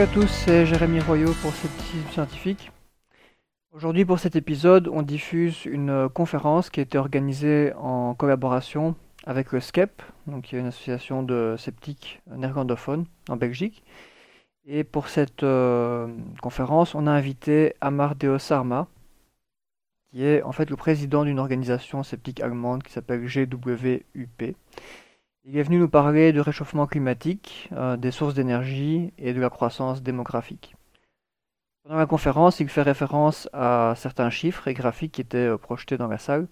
Salut à tous, c'est Jérémy Royaux pour Scepticisme Scientifique. Aujourd'hui, pour cet épisode, on diffuse une conférence qui a été organisée en collaboration avec le SCEP, donc une association de sceptiques néerlandophones en Belgique. Et pour cette euh, conférence, on a invité Amardeo Sarma, qui est en fait le président d'une organisation sceptique allemande qui s'appelle GWUP. Il est venu nous parler du réchauffement climatique, euh, des sources d'énergie et de la croissance démographique. Pendant la conférence, il fait référence à certains chiffres et graphiques qui étaient euh, projetés dans la salle.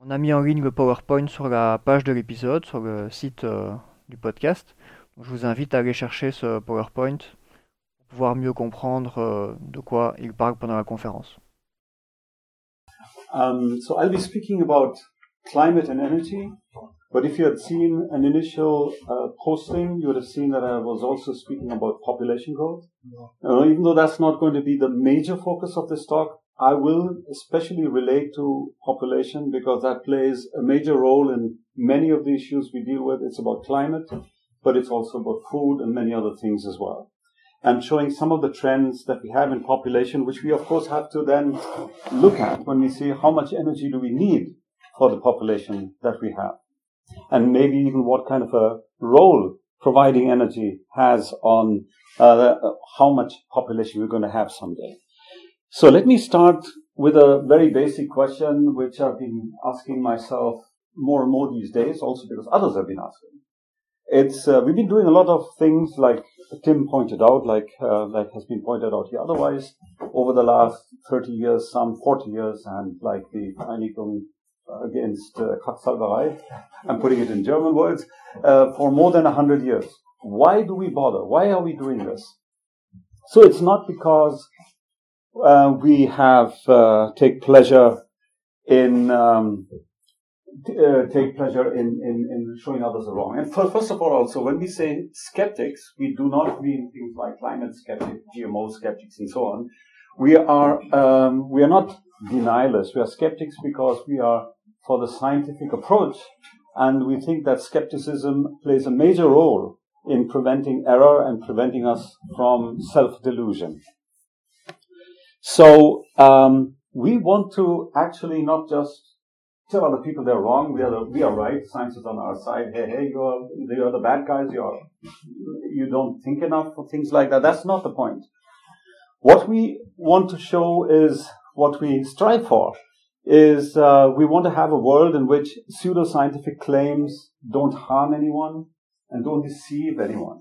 On a mis en ligne le PowerPoint sur la page de l'épisode, sur le site euh, du podcast. Je vous invite à aller chercher ce PowerPoint pour pouvoir mieux comprendre de quoi il parle pendant la conférence. Um, so I'll be speaking about climate and. But if you had seen an initial uh, posting, you would have seen that I was also speaking about population growth. Uh, even though that's not going to be the major focus of this talk, I will especially relate to population because that plays a major role in many of the issues we deal with. It's about climate, but it's also about food and many other things as well. And showing some of the trends that we have in population, which we of course have to then look at when we see how much energy do we need for the population that we have. And maybe even what kind of a role providing energy has on uh, how much population we're going to have someday. So let me start with a very basic question, which I've been asking myself more and more these days, also because others have been asking. It's uh, we've been doing a lot of things like Tim pointed out, like uh, like has been pointed out here. Otherwise, over the last 30 years, some 40 years, and like the Vereinigung against uh, Quacksalberei, I'm putting it in German words, uh, for more than 100 years. Why do we bother? Why are we doing this? So it's not because uh, we have uh, take pleasure in um, t- uh, take pleasure in, in, in showing others are wrong. And first of all, also when we say skeptics, we do not mean things like climate skeptics, GMO skeptics, and so on. We are um, we are not denialists. We are skeptics because we are for the scientific approach, and we think that skepticism plays a major role in preventing error and preventing us from self delusion. So um, we want to actually not just tell other people they're wrong. We are the, we are right. Science is on our side. Hey, hey, you are you are the bad guys. You are you don't think enough for things like that. That's not the point. What we want to show is what we strive for. Is uh, we want to have a world in which pseudoscientific claims don't harm anyone and don't deceive anyone.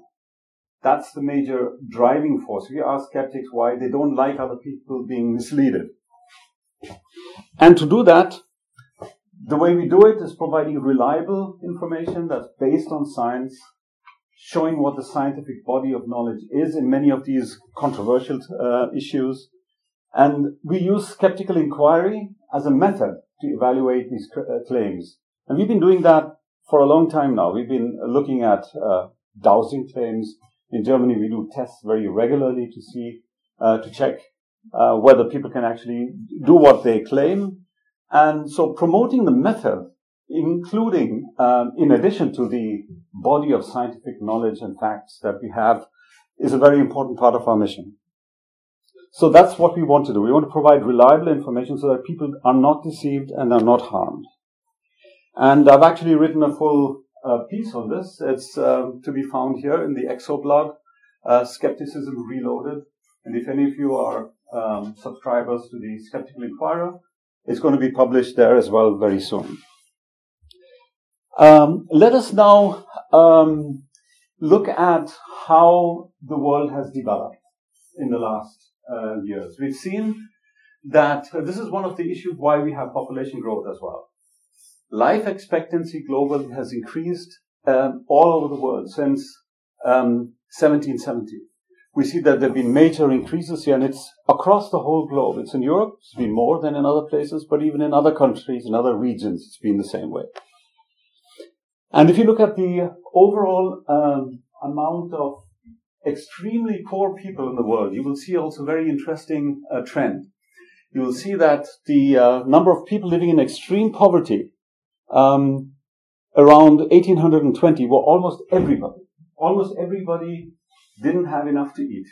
That's the major driving force. We ask skeptics why they don't like other people being misled. And to do that, the way we do it is providing reliable information that's based on science, showing what the scientific body of knowledge is in many of these controversial uh, issues. And we use skeptical inquiry as a method to evaluate these uh, claims. And we've been doing that for a long time now. We've been looking at uh, dowsing claims. In Germany, we do tests very regularly to see, uh, to check uh, whether people can actually do what they claim. And so promoting the method, including, um, in addition to the body of scientific knowledge and facts that we have, is a very important part of our mission. So that's what we want to do. We want to provide reliable information so that people are not deceived and are not harmed. And I've actually written a full uh, piece on this. It's um, to be found here in the ECSO blog, uh, Skepticism Reloaded. And if any of you are um, subscribers to the Skeptical Inquirer, it's going to be published there as well very soon. Um, let us now um, look at how the world has developed in the last uh, years. We've seen that uh, this is one of the issues why we have population growth as well. Life expectancy globally has increased um, all over the world since um, 1770. We see that there have been major increases here, and it's across the whole globe. It's in Europe, it's been more than in other places, but even in other countries, in other regions, it's been the same way. And if you look at the overall um, amount of extremely poor people in the world, you will see also very interesting uh, trend. You will see that the uh, number of people living in extreme poverty um, around 1820 were almost everybody. Almost everybody didn't have enough to eat.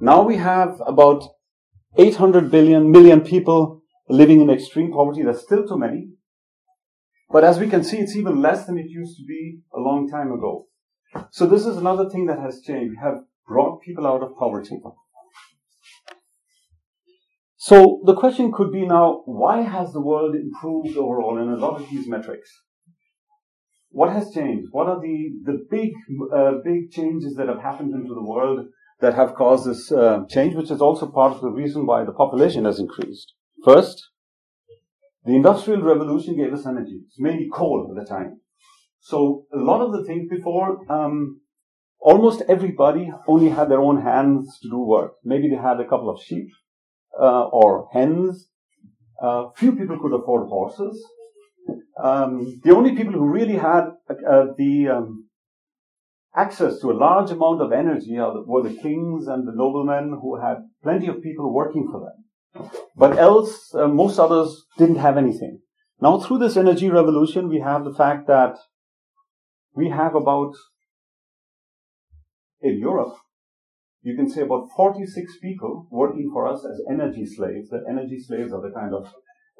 Now we have about 800 billion million people living in extreme poverty. That's still too many. But as we can see, it's even less than it used to be a long time ago. So this is another thing that has changed. We have brought people out of poverty. So the question could be now, why has the world improved overall in a lot of these metrics? What has changed? What are the, the big, uh, big changes that have happened into the world that have caused this uh, change, which is also part of the reason why the population has increased? First, the Industrial Revolution gave us energy. It's mainly coal at the time. So a lot of the things before, um, almost everybody only had their own hands to do work. Maybe they had a couple of sheep uh, or hens. Uh, few people could afford horses. Um, the only people who really had uh, the um, access to a large amount of energy were the kings and the noblemen who had plenty of people working for them. But else, uh, most others didn't have anything. Now, through this energy revolution, we have the fact that we have about, in Europe, you can say about 46 people working for us as energy slaves. That energy slaves are the kind of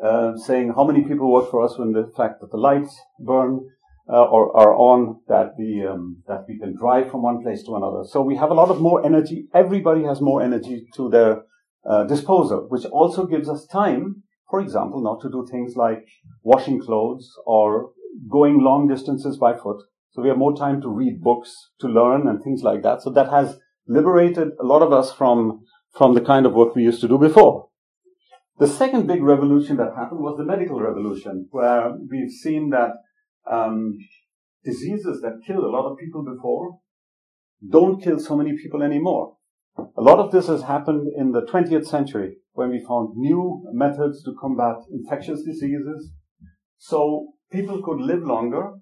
uh, saying how many people work for us when the fact that the lights burn uh, or are on, that the um, that we can drive from one place to another. So we have a lot of more energy. Everybody has more energy to their uh, disposal, which also gives us time, for example, not to do things like washing clothes or going long distances by foot. So we have more time to read books, to learn, and things like that. So that has liberated a lot of us from, from the kind of work we used to do before. The second big revolution that happened was the medical revolution, where we've seen that um, diseases that killed a lot of people before don't kill so many people anymore. A lot of this has happened in the 20th century when we found new methods to combat infectious diseases. So people could live longer.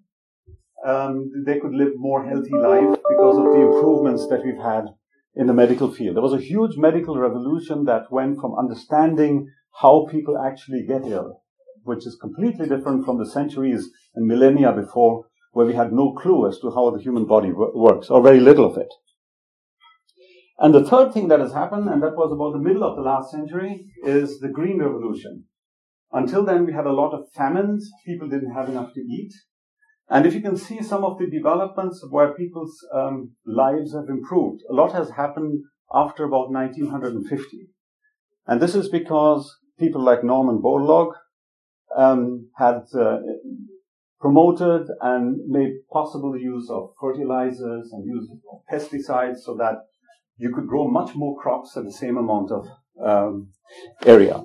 Um, they could live more healthy life because of the improvements that we've had in the medical field. There was a huge medical revolution that went from understanding how people actually get ill, which is completely different from the centuries and millennia before, where we had no clue as to how the human body works, or very little of it. And the third thing that has happened, and that was about the middle of the last century, is the Green Revolution. Until then, we had a lot of famines. People didn't have enough to eat. And if you can see some of the developments where people's um, lives have improved, a lot has happened after about 1950. And this is because people like Norman Borlaug um, had uh, promoted and made possible use of fertilizers and use of pesticides so that you could grow much more crops at the same amount of um, area.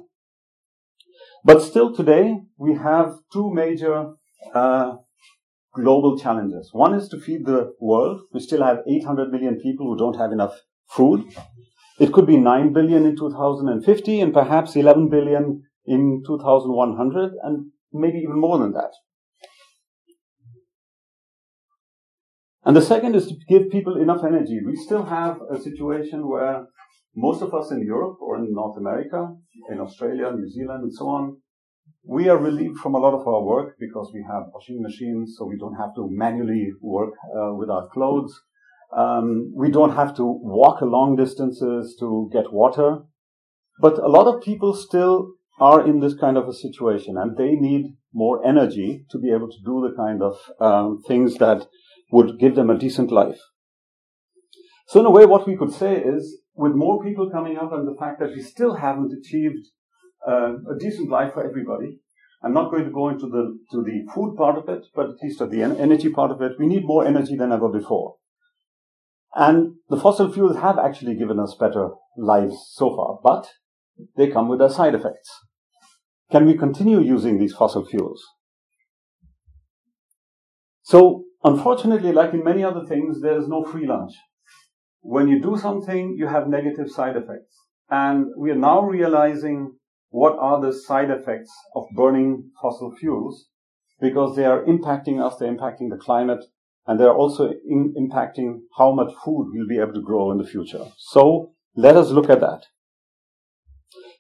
But still today, we have two major uh, global challenges. One is to feed the world. We still have 800 million people who don't have enough food. It could be 9 billion in 2050 and perhaps 11 billion in 2100 and maybe even more than that. And the second is to give people enough energy. We still have a situation where most of us in Europe or in North America, in Australia, New Zealand, and so on, we are relieved from a lot of our work because we have washing machines, so we don't have to manually work uh, with our clothes. Um, we don't have to walk long distances to get water. But a lot of people still are in this kind of a situation and they need more energy to be able to do the kind of um, things that would give them a decent life. So in a way, what we could say is, with more people coming up and the fact that we still haven't achieved uh, a decent life for everybody. I'm not going to go into the to the food part of it, but at least at the energy part of it, we need more energy than ever before. And the fossil fuels have actually given us better lives so far, but they come with their side effects. Can we continue using these fossil fuels? So, unfortunately, like in many other things, there is no free lunch. When you do something, you have negative side effects. And we are now realizing what are the side effects of burning fossil fuels because they are impacting us, they're impacting the climate, and they're also in, impacting how much food we'll be able to grow in the future. So let us look at that.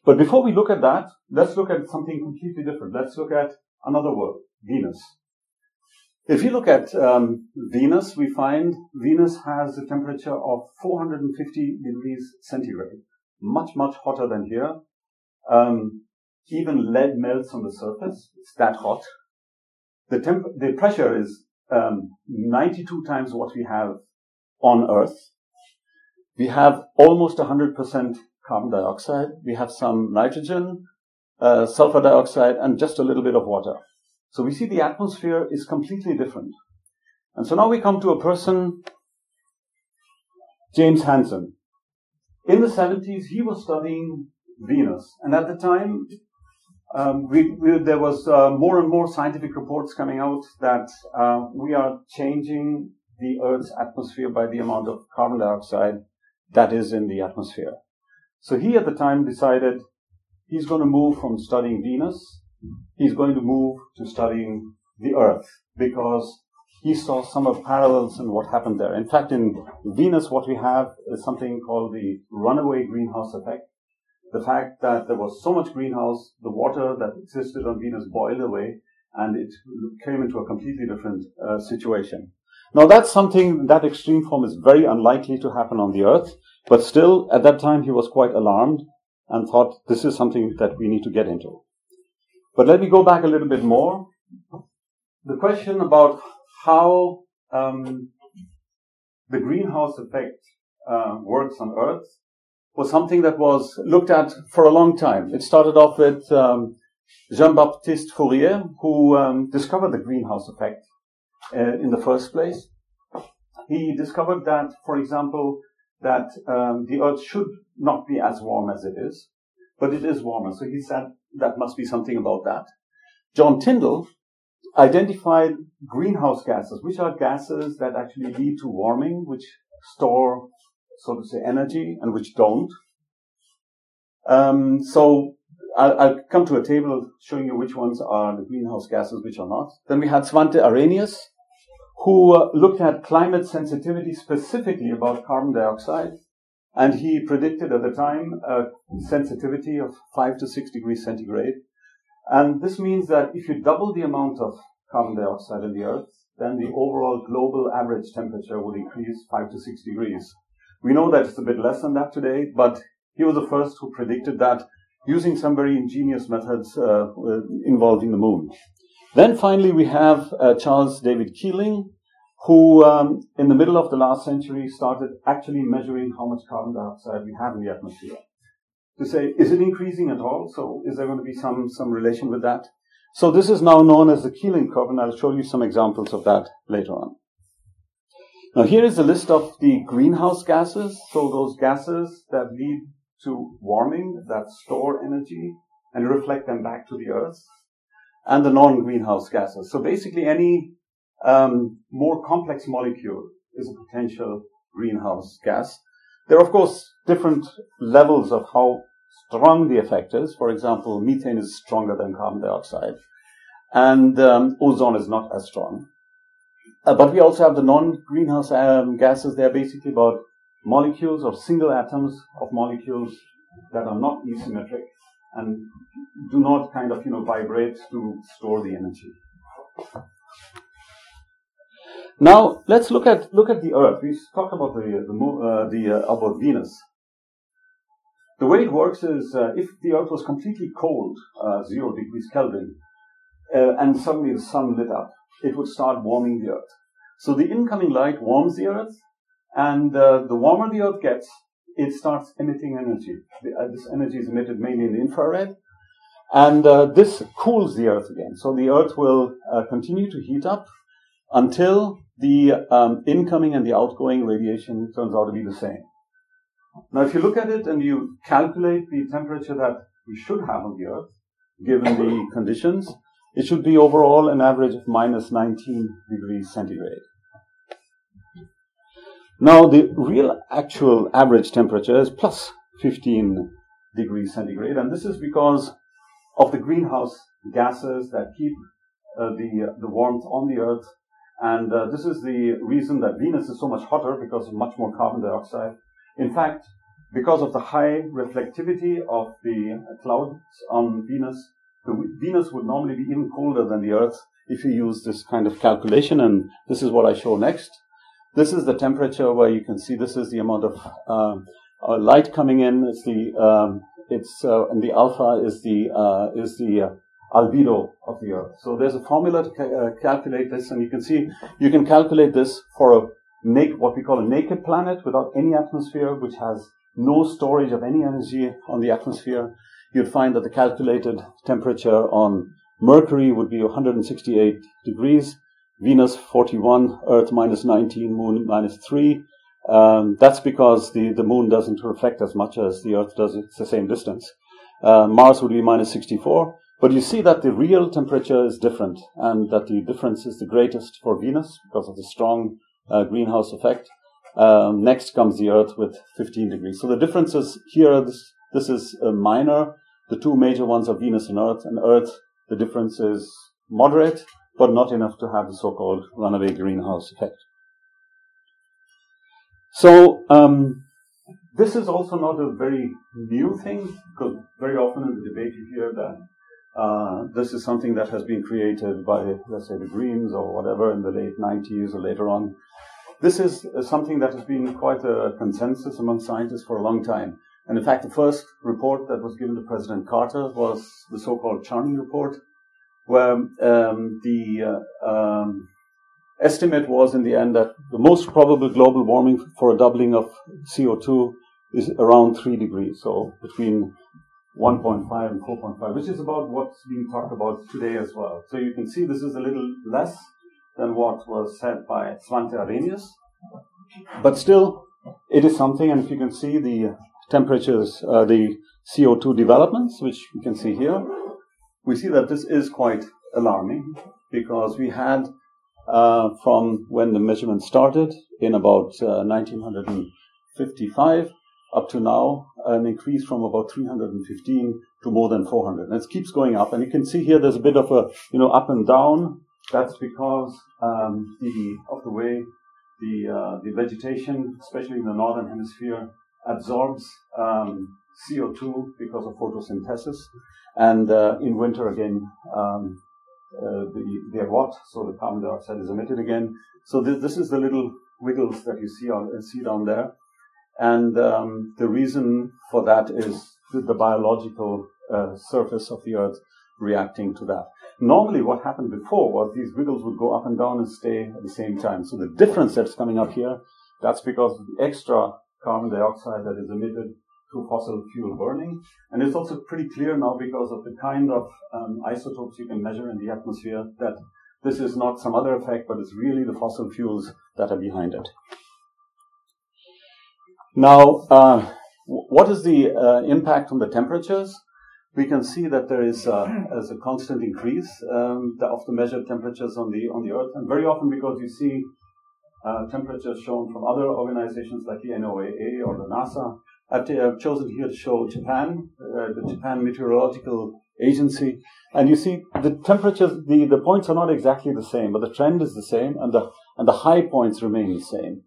But before we look at that, let's look at something completely different. Let's look at another world, Venus. If you look at um, Venus, we find Venus has a temperature of 450 degrees centigrade, much, much hotter than here. Um, even lead melts on the surface. It's that hot. The, temp- the pressure is um, 92 times what we have on Earth. We have almost 100% carbon dioxide. We have some nitrogen, uh, sulfur dioxide, and just a little bit of water. So we see the atmosphere is completely different. And so now we come to a person, James Hansen. In the 70s, he was studying Venus. And at the time, um, we, we, there was uh, more and more scientific reports coming out that uh, we are changing the Earth's atmosphere by the amount of carbon dioxide that is in the atmosphere. So he at the time decided he's going to move from studying Venus, he's going to move to studying the Earth because he saw some of parallels in what happened there. In fact, in Venus, what we have is something called the runaway greenhouse effect the fact that there was so much greenhouse, the water that existed on Venus boiled away, and it came into a completely different uh, situation. Now that's something, that extreme form is very unlikely to happen on the Earth, but still, at that time, he was quite alarmed and thought this is something that we need to get into. But let me go back a little bit more. The question about how um, the greenhouse effect uh, works on Earth was something that was looked at for a long time. It started off with um, Jean-Baptiste Fourier, who um, discovered the greenhouse effect uh, in the first place. He discovered that, for example, that um, the Earth should not be as warm as it is, but it is warmer. So he said that must be something about that. John Tyndall identified greenhouse gases, which are gases that actually lead to warming, which store so to say, energy and which don't. Um, so I'll, I'll, come to a table showing you which ones are the greenhouse gases, which are not. Then we had Svante Arrhenius, who uh, looked at climate sensitivity specifically about carbon dioxide. And he predicted at the time a sensitivity of 5 to 6 degrees centigrade. And this means that if you double the amount of carbon dioxide in the Earth, then the overall global average temperature would increase 5 to 6 degrees. We know that it's a bit less than that today, but he was the first who predicted that using some very ingenious methods uh, involving the moon. Then finally, we have uh, Charles David Keeling, who um, in the middle of the last century started actually measuring how much carbon dioxide we have in the atmosphere to say, is it increasing at all? So is there going to be some, some relation with that? So this is now known as the Keeling curve, and I'll show you some examples of that later on. Now here is a list of the greenhouse gases. So those gases that lead to warming, that store energy and reflect them back to the earth, and the non-greenhouse gases. So basically any um, more complex molecule is a potential greenhouse gas. There are of course different levels of how strong the effect is. For example, methane is stronger than carbon dioxide, and um, ozone is not as strong. Uh, but we also have the non-greenhouse um, gases. They're basically about molecules or single atoms of molecules that are not asymmetric and do not kind of you know vibrate to store the energy. Now let's look at look at the Earth. We talked about the the, uh, the uh, about Venus. The way it works is uh, if the Earth was completely cold, uh, zero degrees Kelvin, uh, and suddenly the sun lit up, it would start warming the Earth. So the incoming light warms the Earth, and uh, the warmer the Earth gets, it starts emitting energy. The, uh, this energy is emitted mainly in the infrared, and uh, this cools the Earth again. So the Earth will uh, continue to heat up until the um, incoming and the outgoing radiation turns out to be the same. Now, if you look at it and you calculate the temperature that we should have on the Earth, given the conditions, it should be overall an average of minus 19 degrees centigrade. Now, the real actual average temperature is plus 15 degrees centigrade, and this is because of the greenhouse gases that keep uh, the, the warmth on the Earth. And uh, this is the reason that Venus is so much hotter because of much more carbon dioxide. In fact, because of the high reflectivity of the clouds on Venus, the Venus would normally be even colder than the Earth if you use this kind of calculation, and this is what I show next. This is the temperature where you can see this is the amount of um, uh, light coming in. It's the um, it's uh, and the alpha is the uh, is the uh, albedo of the Earth. So there's a formula to ca- uh, calculate this, and you can see you can calculate this for a naked, what we call a naked planet without any atmosphere, which has no storage of any energy on the atmosphere. You'd find that the calculated temperature on Mercury would be 168 degrees, Venus 41, Earth minus 19, Moon minus 3. Um, that's because the, the Moon doesn't reflect as much as the Earth does. It's the same distance. Uh, Mars would be minus 64. But you see that the real temperature is different and that the difference is the greatest for Venus because of the strong uh, greenhouse effect. Um, next comes the Earth with 15 degrees. So the differences here, this, this is a minor. The two major ones are Venus and Earth. And Earth, the difference is moderate, but not enough to have the so-called runaway greenhouse effect. So um, this is also not a very new thing, because very often in the debate you hear that uh, this is something that has been created by, let's say, the Greens or whatever in the late 90s or later on. This is uh, something that has been quite a consensus among scientists for a long time. And in fact, the first report that was given to President Carter was the so-called Charney report, where um, the uh, um, estimate was in the end that the most probable global warming for a doubling of CO2 is around 3 degrees, so between 1.5 and 4.5, which is about what's being talked about today as well. So you can see this is a little less than what was said by Svante Arrhenius, but still, it is something, and if you can see the temperatures, uh, the CO2 developments, which you can see here, we see that this is quite alarming because we had uh, from when the measurement started in about uh, 1955 up to now, an increase from about 315 to more than 400. And it keeps going up. And you can see here there's a bit of a, you know, up and down. That's because um, the, of the way the, uh, the vegetation, especially in the northern hemisphere, absorbs um, CO2 because of photosynthesis. And uh, in winter, again, um, uh, the, they're hot, so the carbon dioxide is emitted again. So th- this is the little wiggles that you see, on, see down there. And um, the reason for that is the, the biological uh, surface of the Earth reacting to that. Normally, what happened before was these wiggles would go up and down and stay at the same time. So the difference that's coming up here, that's because the extra carbon dioxide that is emitted through fossil fuel burning. And it's also pretty clear now because of the kind of um, isotopes you can measure in the atmosphere that this is not some other effect, but it's really the fossil fuels that are behind it. Now, uh, what is the uh, impact on the temperatures? We can see that there is, uh, a constant increase um, of the measured temperatures on the on the Earth, and very often because you see uh, temperatures shown from other organizations like the NOAA or the NASA. I've, chosen here to show Japan, uh, the Japan Meteorological Agency, and you see the temperatures, the, the points are not exactly the same, but the trend is the same, and the and the high points remain the same.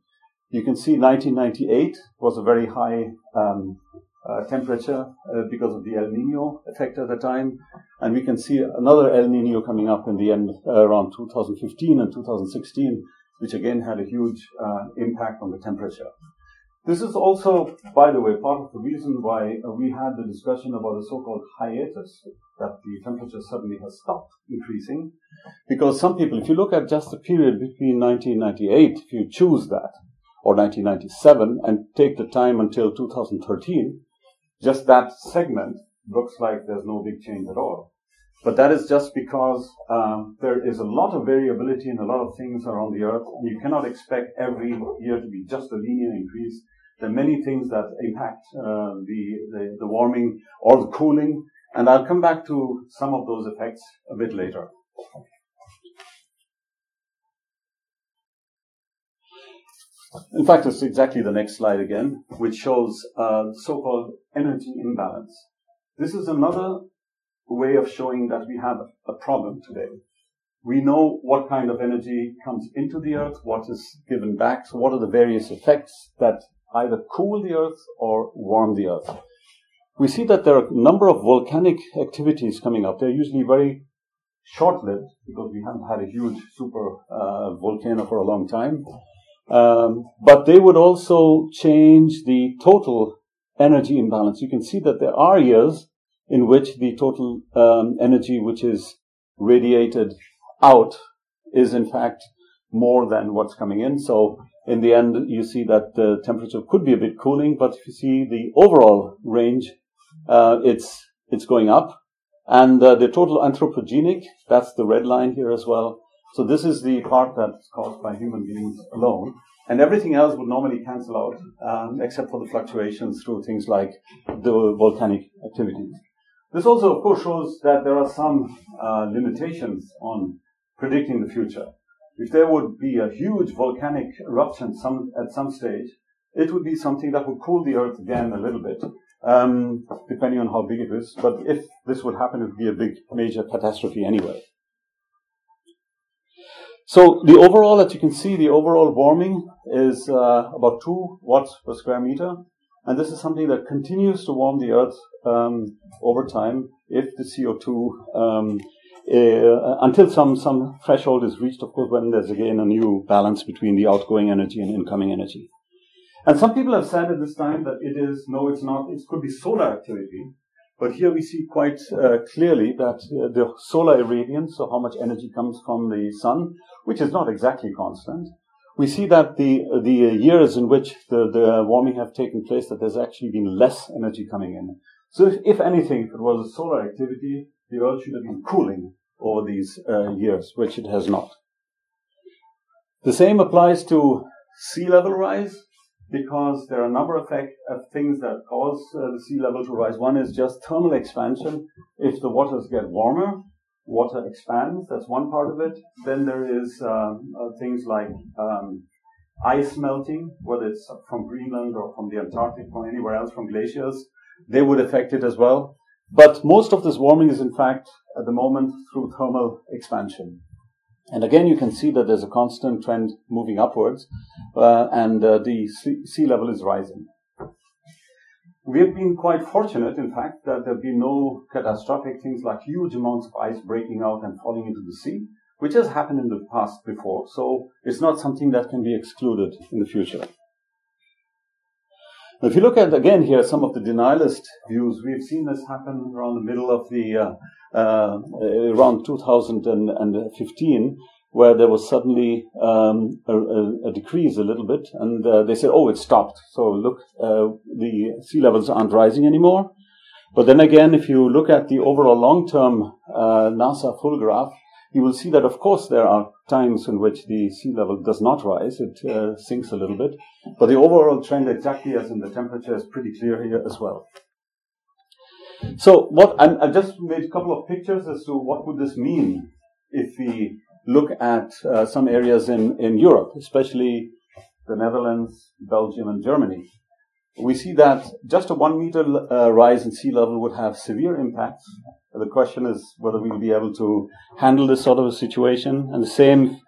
You can see 1998 was a very high um, uh, temperature uh, because of the El Nino effect at the time. And we can see another El Nino coming up in the end uh, around 2015 and 2016, which again had a huge uh, impact on the temperature. This is also, by the way, part of the reason why uh, we had the discussion about the so-called hiatus, that the temperature suddenly has stopped increasing. Because some people, if you look at just the period between 1998, if you choose that, or 1997 and take the time until 2013, just that segment looks like there's no big change at all. But that is just because um, there is a lot of variability in a lot of things around the Earth, and you cannot expect every year to be just a linear increase. There are many things that impact uh, the, the, the warming or the cooling, and I'll come back to some of those effects a bit later. In fact, it's exactly the next slide again, which shows uh, so-called energy imbalance. This is another way of showing that we have a problem today. We know what kind of energy comes into the earth, what is given back, so what are the various effects that either cool the earth or warm the earth. We see that there are a number of volcanic activities coming up. They're usually very short-lived because we haven't had a huge super uh, volcano for a long time. Um, but they would also change the total energy imbalance. You can see that there are years in which the total um, energy which is radiated out is in fact more than what's coming in. So in the end, you see that the temperature could be a bit cooling, but if you see the overall range, uh, it's it's going up, and uh, the total anthropogenic that's the red line here as well. So this is the part that's caused by human beings alone, and everything else would normally cancel out, um, except for the fluctuations through things like the volcanic activities. This also, of course, shows that there are some uh, limitations on predicting the future if there would be a huge volcanic eruption some, at some stage, it would be something that would cool the Earth again a little bit, um, depending on how big it is. But if this would happen, it would be a big, major catastrophe anyway. So the overall, as you can see, the overall warming is uh, about two watts per square meter, and this is something that continues to warm the Earth um, over time if the CO2 um, uh, until some, some threshold is reached, of course, when there's again a new balance between the outgoing energy and incoming energy. And some people have said at this time that it is, no, it's not, it could be solar activity. But here we see quite uh, clearly that uh, the solar irradiance, so how much energy comes from the sun, which is not exactly constant, we see that the, the years in which the, the warming have taken place, that there's actually been less energy coming in. So if, if anything, if it was a solar activity, the Earth should have been cooling over these uh, years, which it has not. The same applies to sea level rise because there are a number of, effect, of things that cause uh, the sea level to rise. One is just thermal expansion. If the waters get warmer, water expands. That's one part of it. Then there is um, uh, things like um, ice melting, whether it's from Greenland or from the Antarctic or anywhere else from glaciers. They would affect it as well. But most of this warming is in fact at the moment through thermal expansion. And again, you can see that there's a constant trend moving upwards, uh, and uh, the sea level is rising. We have been quite fortunate, in fact, that there have been no catastrophic things like huge amounts of ice breaking out and falling into the sea, which has happened in the past before. So it's not something that can be excluded in the future. If you look at again here some of the denialist views, we've seen this happen around the middle of the uh, uh, around 2015, where there was suddenly um, a, a, decrease a little bit, and uh, they said, "Oh, it stopped." So look, uh, the sea levels aren't rising anymore. But then again, if you look at the overall long-term uh, NASA full graph, you will see that, of course, there are times in which the sea level does not rise; it uh, sinks a little bit. But the overall trend, exactly as in the temperature, is pretty clear here as well. So, what i just made a couple of pictures as to what would this mean if we look at uh, some areas in in Europe, especially the Netherlands, Belgium, and Germany. We see that just a one meter uh, rise in sea level would have severe impacts the question is whether we will be able to handle this sort of a situation, and the same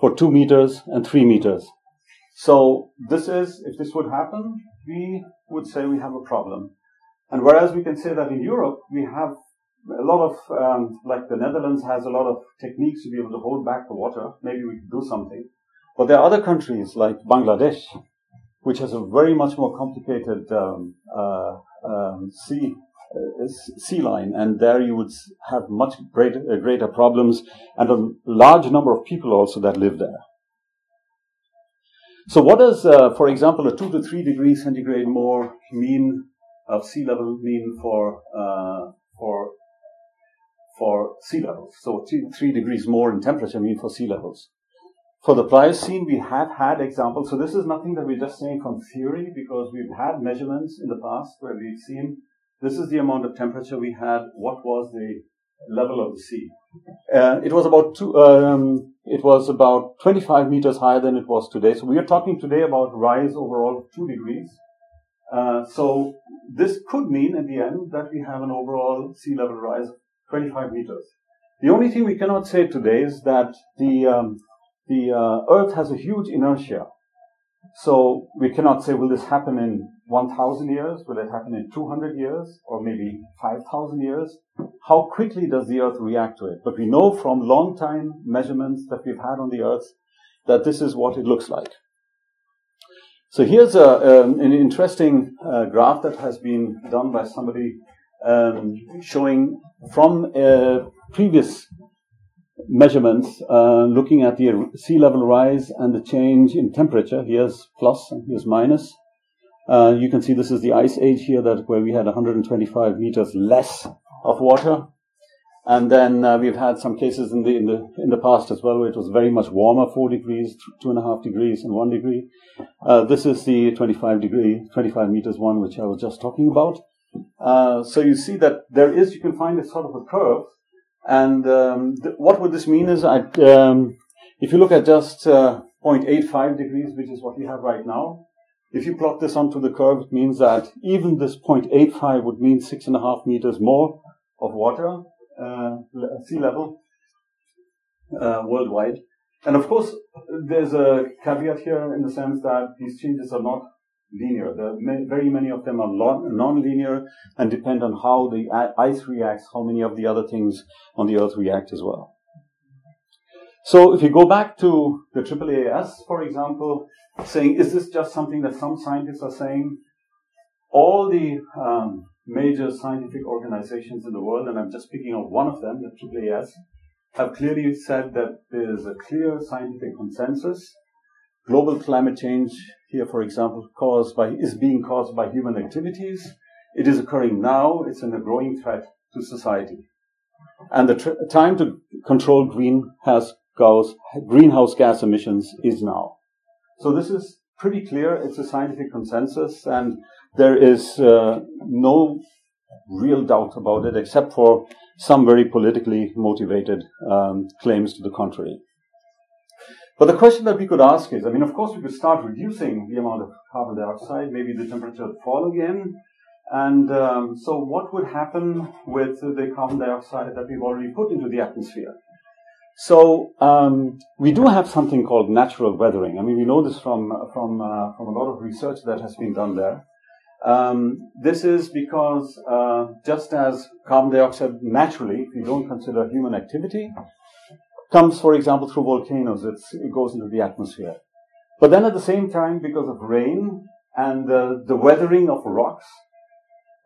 for two meters and three meters. So this is, if this would happen, we would say we have a problem. And whereas we can say that in Europe, we have a lot of, um, like the Netherlands has a lot of techniques to be able to hold back the water. Maybe we could do something. But there are other countries like Bangladesh, which has a very much more complicated um, uh, um, sea uh, sea line, and there you would have much greater, uh, greater problems and a large number of people also that live there. So, what does, uh, for example, a two to three degrees centigrade more mean of sea level mean for uh, for for sea levels? So, two, three degrees more in temperature mean for sea levels. For the Pliocene, we have had examples. So, this is nothing that we're just saying from theory because we've had measurements in the past where we've seen this is the amount of temperature we had. What was the level of the sea? Uh, it was about two, um, it was about 25 meters higher than it was today. So we are talking today about rise overall of two degrees. Uh, so this could mean at the end that we have an overall sea level rise of 25 meters. The only thing we cannot say today is that the um, the uh, Earth has a huge inertia. So we cannot say, will this happen in 1,000 years? Will it happen in 200 years? Or maybe 5,000 years? how quickly does the Earth react to it. But we know from long time measurements that we've had on the Earth that this is what it looks like. So here's a, um, an interesting uh, graph that has been done by somebody um, showing from uh, previous measurements, uh, looking at the sea level rise and the change in temperature. Here's plus and here's minus. Uh, you can see this is the ice age here, that where we had 125 meters less of water. And then uh, we've had some cases in the, in the in the past as well where it was very much warmer, four degrees, two and a half degrees, and one degree. Uh, this is the 25 degree, 25 meters one, which I was just talking about. Uh, so you see that there is, you can find a sort of a curve. And um, th- what would this mean is, um, if you look at just uh, 0.85 degrees, which is what we have right now, if you plot this onto the curve, it means that even this 0.85 would mean six and a half meters more of water uh, sea level uh, worldwide. And of course, there's a caveat here in the sense that these changes are not linear. Very many of them are non-linear and depend on how the ice reacts, how many of the other things on the Earth react as well. So if you go back to the AAAS, for example, saying, is this just something that some scientists are saying? All the um, major scientific organizations in the world, and I'm just picking up one of them, the AAAS, have clearly said that there is a clear scientific consensus. Global climate change here, for example, caused by, is being caused by human activities. It is occurring now. It's in a growing threat to society. And the tr- time to control greenhouse gas, greenhouse gas emissions is now. So this is pretty clear. It's a scientific consensus, and there is uh, no real doubt about it, except for some very politically motivated um, claims to the contrary. But the question that we could ask is, I mean, of course, we could start reducing the amount of carbon dioxide. Maybe the temperature would fall again. And um, so, what would happen with the carbon dioxide that we've already put into the atmosphere? So um, we do have something called natural weathering. I mean, we know this from from uh, from a lot of research that has been done there. Um, this is because uh, just as carbon dioxide naturally, if you don't consider human activity, comes, for example, through volcanoes, it goes into the atmosphere. But then at the same time, because of rain and uh, the weathering of rocks,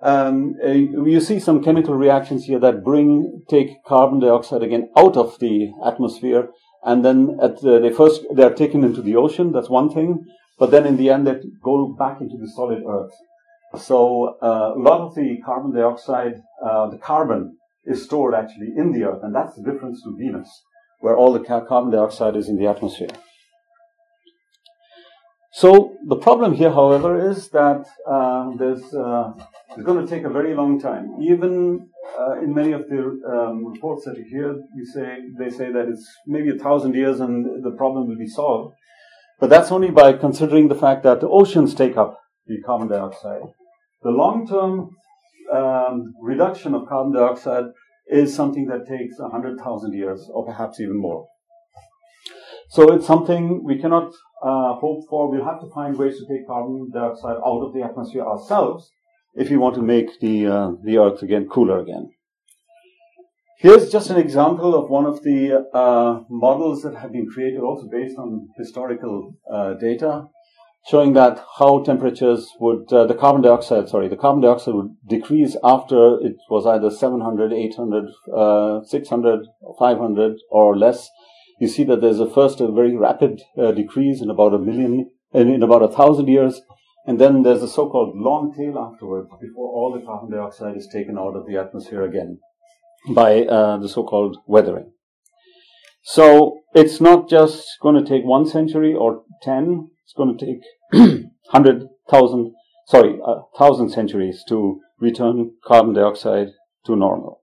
um, uh, you see some chemical reactions here that bring take carbon dioxide again out of the atmosphere, and then at the, they first they are taken into the ocean. That's one thing, but then in the end they go back into the solid earth. So uh, a lot of the carbon dioxide, uh, the carbon is stored actually in the Earth, and that's the difference to Venus, where all the carbon dioxide is in the atmosphere. So the problem here, however, is that uh, there's uh, it's going to take a very long time. Even uh, in many of the um, reports that you hear, you say they say that it's maybe a thousand years and the problem will be solved. But that's only by considering the fact that the oceans take up the carbon dioxide. The long-term um, reduction of carbon dioxide is something that takes 100,000 years or perhaps even more. So it's something we cannot uh, hope for. We'll have to find ways to take carbon dioxide out of the atmosphere ourselves if we want to make the, uh, the Earth again cooler again. Here's just an example of one of the uh, models that have been created, also based on historical uh, data showing that how temperatures would, uh, the carbon dioxide, sorry, the carbon dioxide would decrease after it was either 700, 800, uh, 600, 500 or less. You see that there's a first a very rapid uh, decrease in about a million, in, in about a thousand years. And then there's a so-called long tail afterwards before all the carbon dioxide is taken out of the atmosphere again by uh, the so-called weathering. So it's not just going to take one century or 10 it's going to take 100,000, sorry, a uh, thousand centuries to return carbon dioxide to normal.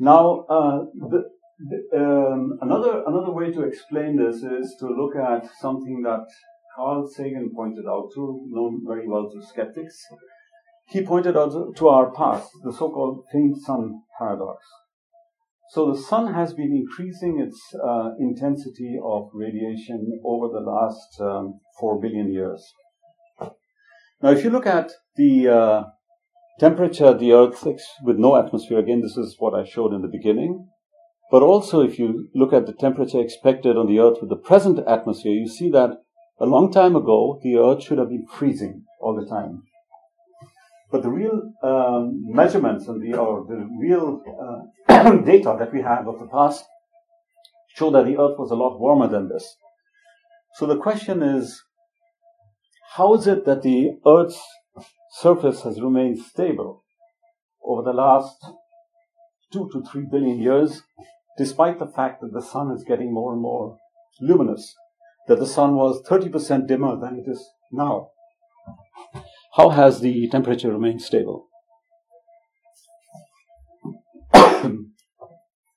Now, uh, the, the, um, another another way to explain this is to look at something that Carl Sagan pointed out to, known very well to skeptics. He pointed out to our past, the so-called faint sun paradox. So the sun has been increasing its uh, intensity of radiation over the last um, four billion years. Now, if you look at the uh, temperature at the Earth with no atmosphere, again, this is what I showed in the beginning. But also, if you look at the temperature expected on the Earth with the present atmosphere, you see that a long time ago, the Earth should have been freezing all the time. But the real um, measurements and the, or the real uh, data that we have of the past show that the Earth was a lot warmer than this. So the question is, how is it that the Earth's surface has remained stable over the last two to three billion years, despite the fact that the sun is getting more and more luminous, that the sun was 30% dimmer than it is now? How has the temperature remained stable? is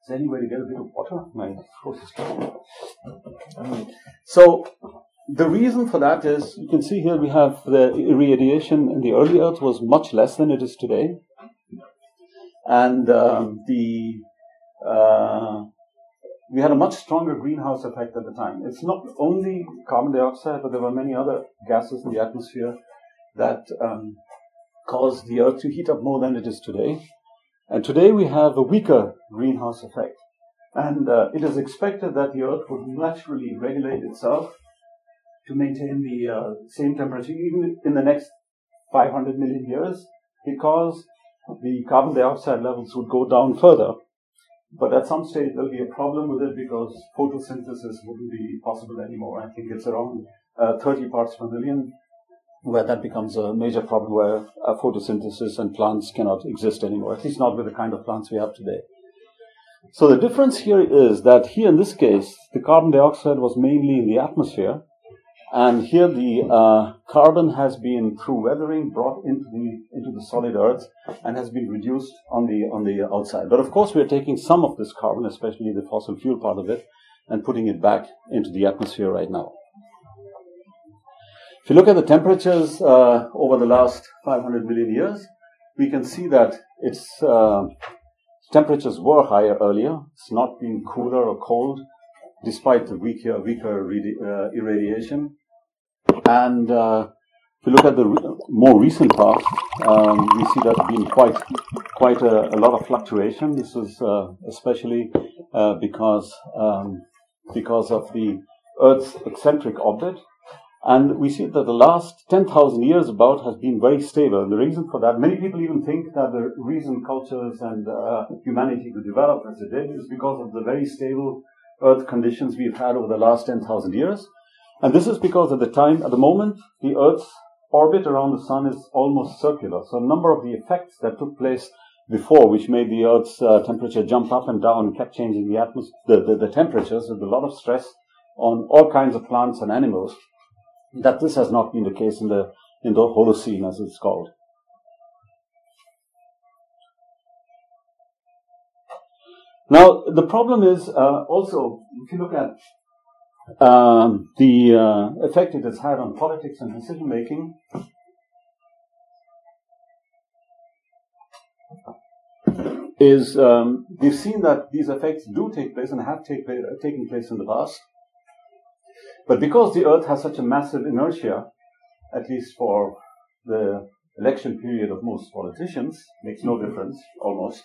there any way to get a bit of water? My throat is So, the reason for that is you can see here we have the irradiation in the early Earth was much less than it is today. And um, the uh, we had a much stronger greenhouse effect at the time. It's not only carbon dioxide, but there were many other gases in the atmosphere that um, caused the Earth to heat up more than it is today. And today we have a weaker greenhouse effect. And uh, it is expected that the Earth would naturally regulate itself to maintain the uh, same temperature even in the next 500 million years because the carbon dioxide levels would go down further. But at some stage there'll be a problem with it because photosynthesis wouldn't be possible anymore. I think it's around uh, 30 parts per million where that becomes a major problem where uh, photosynthesis and plants cannot exist anymore, at least not with the kind of plants we have today. So the difference here is that here in this case, the carbon dioxide was mainly in the atmosphere, and here the uh, carbon has been through weathering brought into the into the solid earth and has been reduced on the on the outside. But of course, we are taking some of this carbon, especially the fossil fuel part of it, and putting it back into the atmosphere right now. If you look at the temperatures uh, over the last 500 million years, we can see that its uh, temperatures were higher earlier. It's not been cooler or cold, despite the weaker, weaker uh, irradiation. And uh, if you look at the re- more recent past, um, we see that been quite quite a, a lot of fluctuation. This is uh, especially uh, because um, because of the Earth's eccentric orbit, and we see that the last 10,000 years about has been very stable. And the reason for that, many people even think that the reason cultures and uh, humanity could develop as it did is because of the very stable Earth conditions we've had over the last 10,000 years. And this is because at the time, at the moment, the Earth's orbit around the Sun is almost circular. So a number of the effects that took place before, which made the Earth's uh, temperature jump up and down, and kept changing the atmosphere, the, the, the temperatures with a lot of stress on all kinds of plants and animals, that this has not been the case in the, in the Holocene, as it's called. Now, the problem is uh, also, if you look at um, the uh, effect it has had on politics and decision making, is um, we've seen that these effects do take place and have take, taken place in the past. But because the Earth has such a massive inertia, at least for the election period of most politicians, makes no difference almost.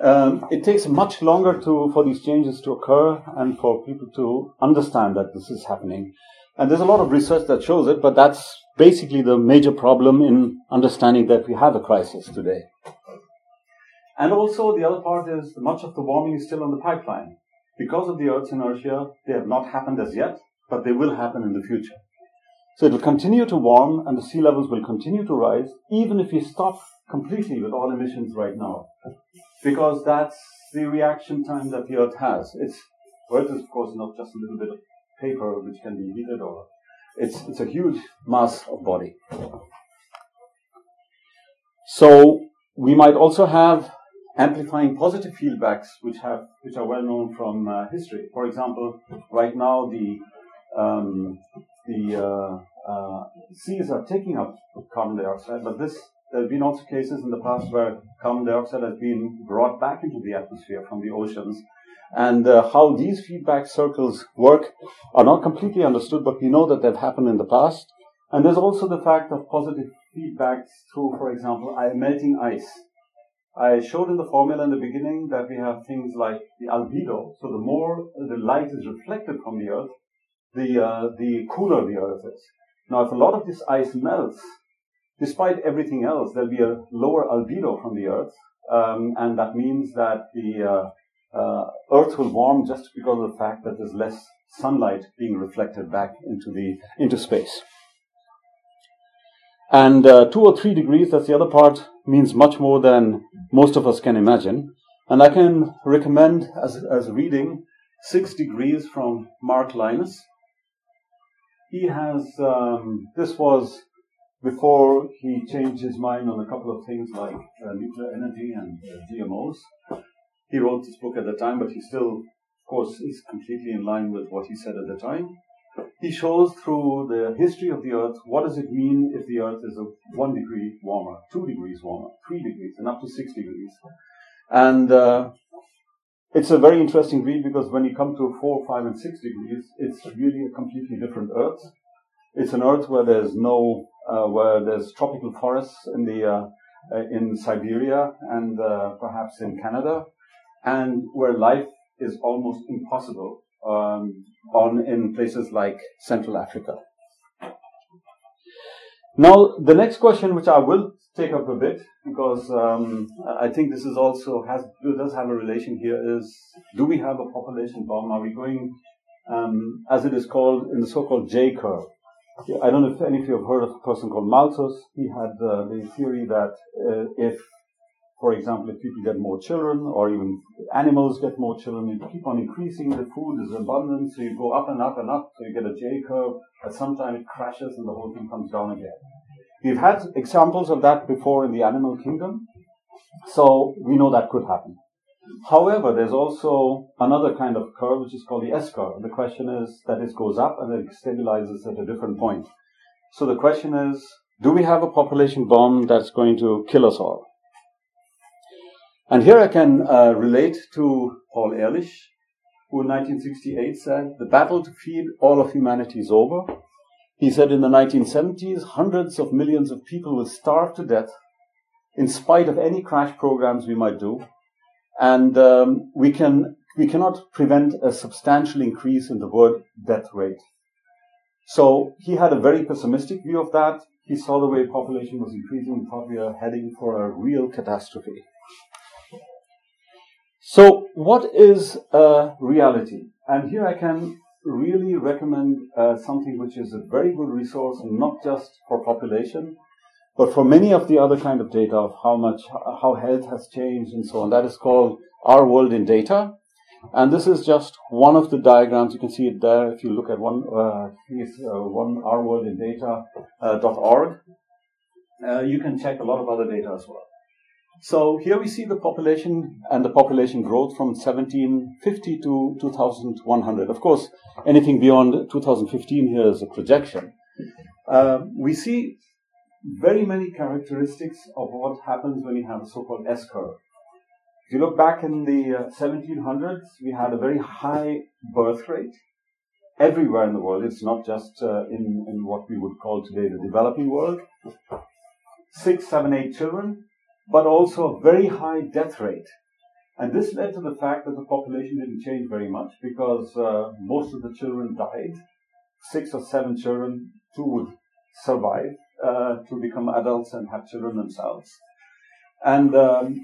Um, it takes much longer to, for these changes to occur and for people to understand that this is happening. And there's a lot of research that shows it, but that's basically the major problem in understanding that we have a crisis today. And also, the other part is much of the warming is still on the pipeline. Because of the Earth's inertia, they have not happened as yet, but they will happen in the future. So it will continue to warm and the sea levels will continue to rise, even if we stop completely with all emissions right now because that's the reaction time that the Earth has. It's Earth is of course not just a little bit of paper which can be heated, or it's it's a huge mass of body. So we might also have amplifying positive feedbacks, which have which are well known from uh, history. For example, right now the um, the uh, uh, seas are taking up carbon dioxide, but this there have been also cases in the past where carbon dioxide has been brought back into the atmosphere from the oceans. And uh, how these feedback circles work are not completely understood, but we know that they've happened in the past. And there's also the fact of positive feedbacks through, for example, melting ice. I showed in the formula in the beginning that we have things like the albedo. So the more the light is reflected from the Earth, the, uh, the cooler the Earth is. Now, if a lot of this ice melts, despite everything else, there'll be a lower albedo from the Earth, um, and that means that the uh, uh, Earth will warm just because of the fact that there's less sunlight being reflected back into the into space. And uh, two or three degrees, that's the other part, means much more than most of us can imagine. And I can recommend as, as reading Six Degrees from Mark Lynas. He has, um, this was before he changed his mind on a couple of things like uh, nuclear energy and uh, GMOs. He wrote this book at the time, but he still, of course, is completely in line with what he said at the time. He shows through the history of the Earth what does it mean if the Earth is a one degree warmer, two degrees warmer, three degrees, and up to six degrees. And uh, it's a very interesting read because when you come to four, five, and six degrees, it's really a completely different Earth. It's an Earth where there's no, uh, where there's tropical forests in the uh, uh in Siberia and uh, perhaps in Canada, and where life is almost impossible um, on in places like Central Africa. Now, the next question, which I will take up a bit, because um, I think this is also has does have a relation here, is do we have a population bomb? Are we going, um, as it is called in the so-called J curve? I don't know if any of you have heard of a person called Malthus. He had uh, the theory that uh, if for example, if people get more children or even animals get more children, you keep on increasing the food is abundant, so you go up and up and up, so you get a J curve, but sometimes it crashes and the whole thing comes down again. We've had examples of that before in the animal kingdom, so we know that could happen. However, there's also another kind of curve which is called the S curve. The question is that it goes up and it stabilizes at a different point. So the question is, do we have a population bomb that's going to kill us all? And here I can uh, relate to Paul Ehrlich, who in 1968 said, The battle to feed all of humanity is over. He said in the 1970s, hundreds of millions of people will starve to death in spite of any crash programs we might do. And um, we, can, we cannot prevent a substantial increase in the world death rate. So he had a very pessimistic view of that. He saw the way population was increasing and thought we are heading for a real catastrophe. So, what is a reality? And here I can really recommend uh, something which is a very good resource, not just for population, but for many of the other kind of data of how much, how health has changed and so on. That is called Our World in Data. And this is just one of the diagrams. You can see it there if you look at one, uh, uh, one Our World in Data.org. Uh, uh, you can check a lot of other data as well. So here we see the population and the population growth from 1750 to 2100. Of course, anything beyond 2015 here is a projection. Uh, we see very many characteristics of what happens when you have a so-called S curve. If you look back in the uh, 1700s, we had a very high birth rate everywhere in the world. It's not just uh, in, in what we would call today the developing world. Six, seven, eight children but also a very high death rate. And this led to the fact that the population didn't change very much because uh, most of the children died. Six or seven children, two would survive uh, to become adults and have children themselves. And um,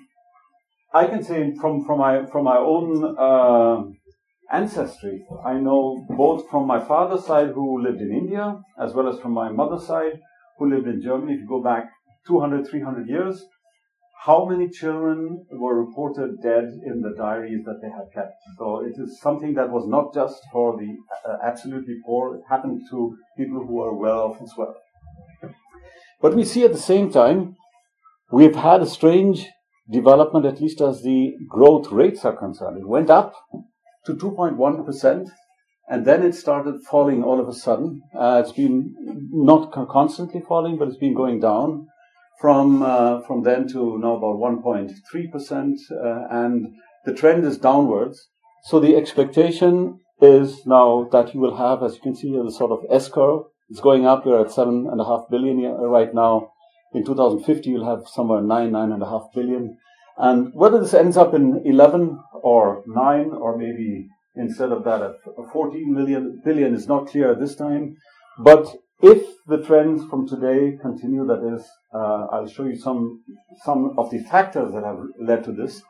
I can say from, from, my, from my own uh, ancestry, I know both from my father's side who lived in India, as well as from my mother's side who lived in Germany. If you go back 200, 300 years, how many children were reported dead in the diaries that they had kept. So it is something that was not just for the uh, absolutely poor, it happened to people who were well off as well. But we see at the same time, we've had a strange development, at least as the growth rates are concerned. It went up to 2.1%, and then it started falling all of a sudden. Uh, it's been not constantly falling, but it's been going down from uh, from then to now about 1.3 percent, uh, and the trend is downwards. So the expectation is now that you will have, as you can see, a sort of S curve It's going up. We're at seven and a half billion right now. In 2050, you'll have somewhere nine, nine and a half billion. And whether this ends up in 11 or 9 or maybe instead of that at 14 million billion is not clear at this time. But if the trends from today continue, that is, uh, I'll show you some some of the factors that have led to this.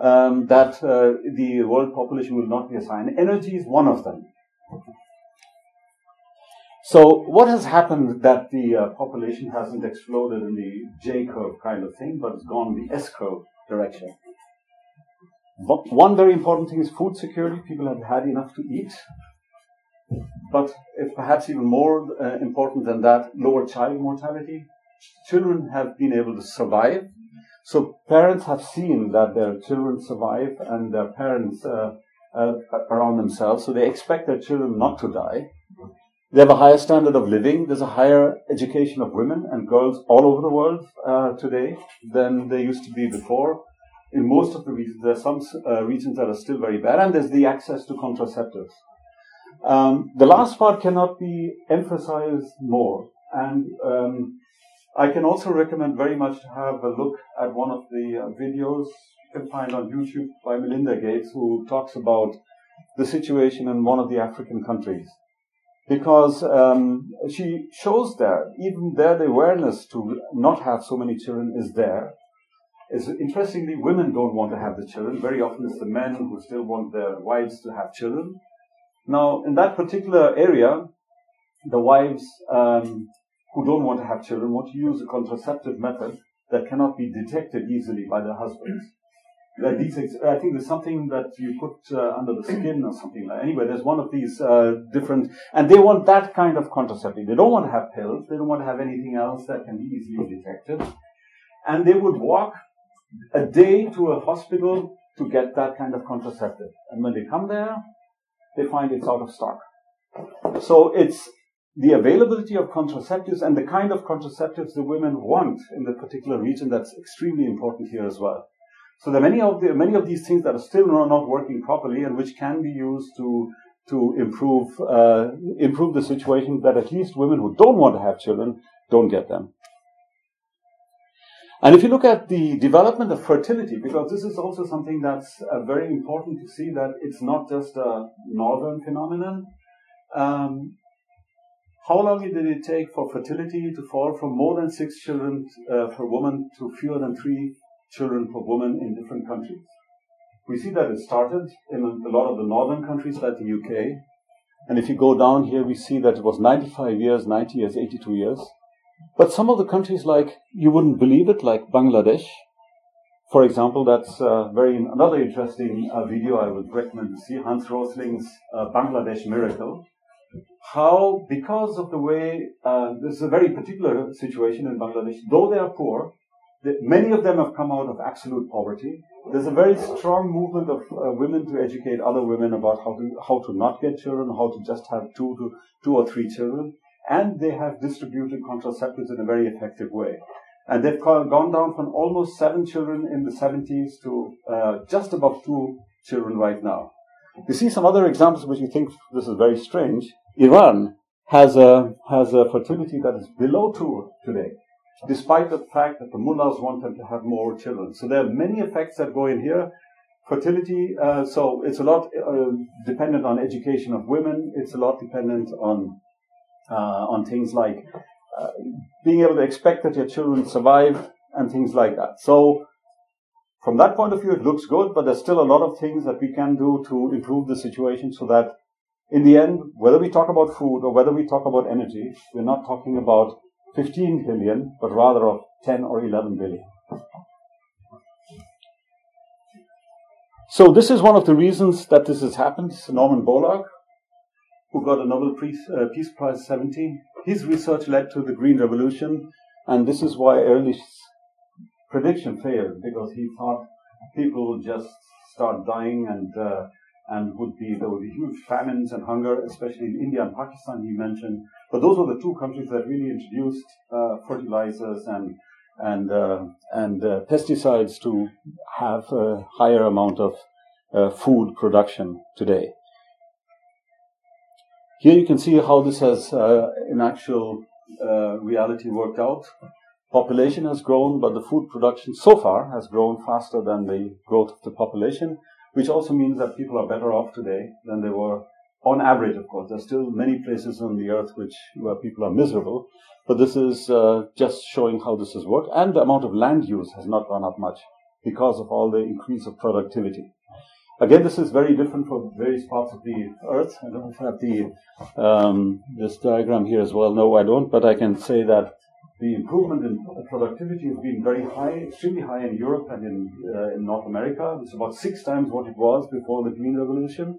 Um, that uh, the world population will not be assigned. Energy is one of them. So, what has happened that the uh, population hasn't exploded in the J curve kind of thing, but it's gone the S curve direction? One very important thing is food security. People have had enough to eat. But it's perhaps even more uh, important than that, lower child mortality. Children have been able to survive. So parents have seen that their children survive and their parents uh, uh, around themselves. So they expect their children not to die. They have a higher standard of living. There's a higher education of women and girls all over the world uh, today than there used to be before in most of the regions, there are some uh, regions that are still very bad, and there's the access to contraceptives. Um, the last part cannot be emphasized more, and um, I can also recommend very much to have a look at one of the uh, videos you can find on YouTube by Melinda Gates, who talks about the situation in one of the African countries. Because um, she shows there, even there, the awareness to not have so many children is there is interestingly, women don't want to have the children. Very often it's the men who still want their wives to have children. Now, in that particular area, the wives um, who don't want to have children want to use a contraceptive method that cannot be detected easily by their husbands. These, I think there's something that you put uh, under the skin or something like. Anyway, there's one of these uh, different, and they want that kind of contraceptive. They don't want to have pills. They don't want to have anything else that can be easily detected. And they would walk a day to a hospital to get that kind of contraceptive. And when they come there, they find it's out of stock. So it's the availability of contraceptives and the kind of contraceptives the women want in the particular region that's extremely important here as well. So there are many of the, many of these things that are still not working properly and which can be used to to improve uh, improve the situation that at least women who don't want to have children don't get them. And if you look at the development of fertility, because this is also something that's uh, very important to see that it's not just a northern phenomenon. Um, how long did it take for fertility to fall from more than six children uh, per woman to fewer than three children per woman in different countries? We see that it started in a lot of the northern countries like the UK. And if you go down here, we see that it was 95 years, 90 years, 82 years. But some of the countries, like you wouldn't believe it, like Bangladesh, for example, that's uh, very another interesting uh, video I would recommend to see Hans Rosling's uh, Bangladesh Miracle. How, because of the way uh, this is a very particular situation in Bangladesh, though they are poor, they, many of them have come out of absolute poverty. There's a very strong movement of uh, women to educate other women about how to how to not get children, how to just have two to two or three children and they have distributed contraceptives in a very effective way. And they've gone down from almost seven children in the 70s to uh, just above two children right now. You see some other examples which you think this is very strange. Iran has a, has a fertility that is below two today, despite the fact that the mullahs want them to have more children. So there are many effects that go in here. Fertility, uh, so it's a lot uh, dependent on education of women. It's a lot dependent on uh, on things like uh, being able to expect that your children survive and things like that. So, from that point of view, it looks good, but there's still a lot of things that we can do to improve the situation so that in the end, whether we talk about food or whether we talk about energy, we're not talking about 15 billion, but rather of 10 or 11 billion. So this is one of the reasons that this has happened. Norman Borlaug, who got a Nobel Peace, uh, Peace Prize 70. His research led to the Green Revolution, and this is why Ehrlich's prediction failed because he thought people would just start dying and uh, and would be there would be huge famines and hunger, especially in India and Pakistan. He mentioned, but those were the two countries that really introduced uh, fertilizers and and uh, and uh, pesticides to have a higher amount of uh, food production today. Here you can see how this has, uh, in actual reality, worked out. Population has grown, but the food production so far has grown faster than the growth of the population, which also means that people are better off today than they were on average, of course. There's still many places on the earth which where people are miserable, but this is uh, just showing how this has worked. And the amount of land use has not gone up much because of all the increase of productivity. Again, this is very different for various parts of the earth. I don't have the um, this diagram here as well. No, I don't. But I can say that the improvement in productivity has been very high, extremely high in Europe and in, uh, in North America. It's about six times what it was before the Green Revolution.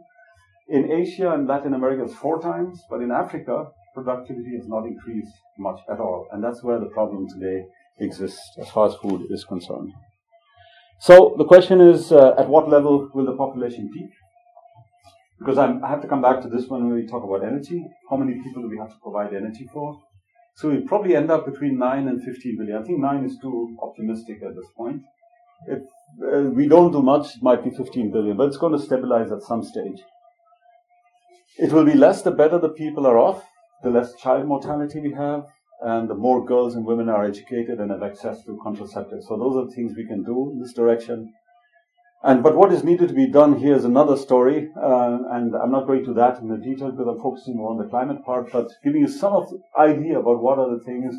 In Asia and Latin America, it's four times. But in Africa, productivity has not increased much at all. And that's where the problem today exists as far as food is concerned. So the question is, uh, at what level will the population peak? Because I'm, i have to come back to this one when we talk about energy. How many people do we have to provide energy for? So we probably end up between 9 and 15 billion. I think 9 is too optimistic at this point. If uh, we don't do much, it might be 15 billion, but it's going to stabilize at some stage. It will be less the better the people are off, the less child mortality we have, and the more girls and women are educated and have access to contraceptives. So those are things we can do in this direction. And but what is needed to be done here is another story, uh, and I'm not going to that in the detail because I'm focusing more on the climate part, but giving you some of idea about what are the things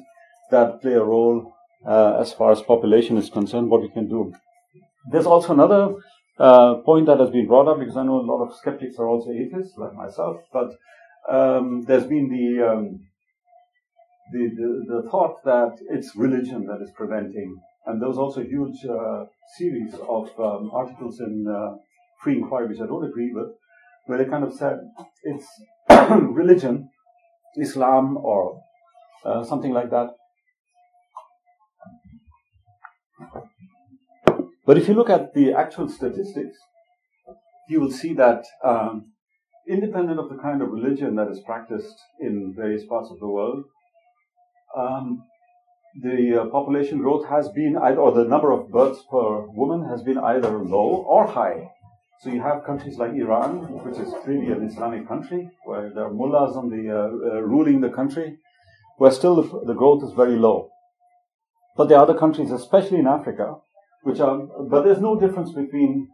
that play a role uh, as far as population is concerned, what we can do. There's also another uh, point that has been brought up because I know a lot of skeptics are also atheists, like myself, but um, there's been the um, the, the, the, thought that it's religion that is preventing. And there was also huge uh, series of um, articles in uh, Free Inquiry, which I don't agree with, where they kind of said it's religion, Islam, or uh, something like that. But if you look at the actual statistics, you will see that um, independent of the kind of religion that is practiced in various parts of the world, um, the uh, population growth has been, either, or the number of births per woman has been either low or high. So you have countries like Iran, which is clearly an Islamic country, where there are mullahs on the uh, uh, ruling the country, where still the, the, growth is very low. But there are other countries, especially in Africa, which are. But there's no difference between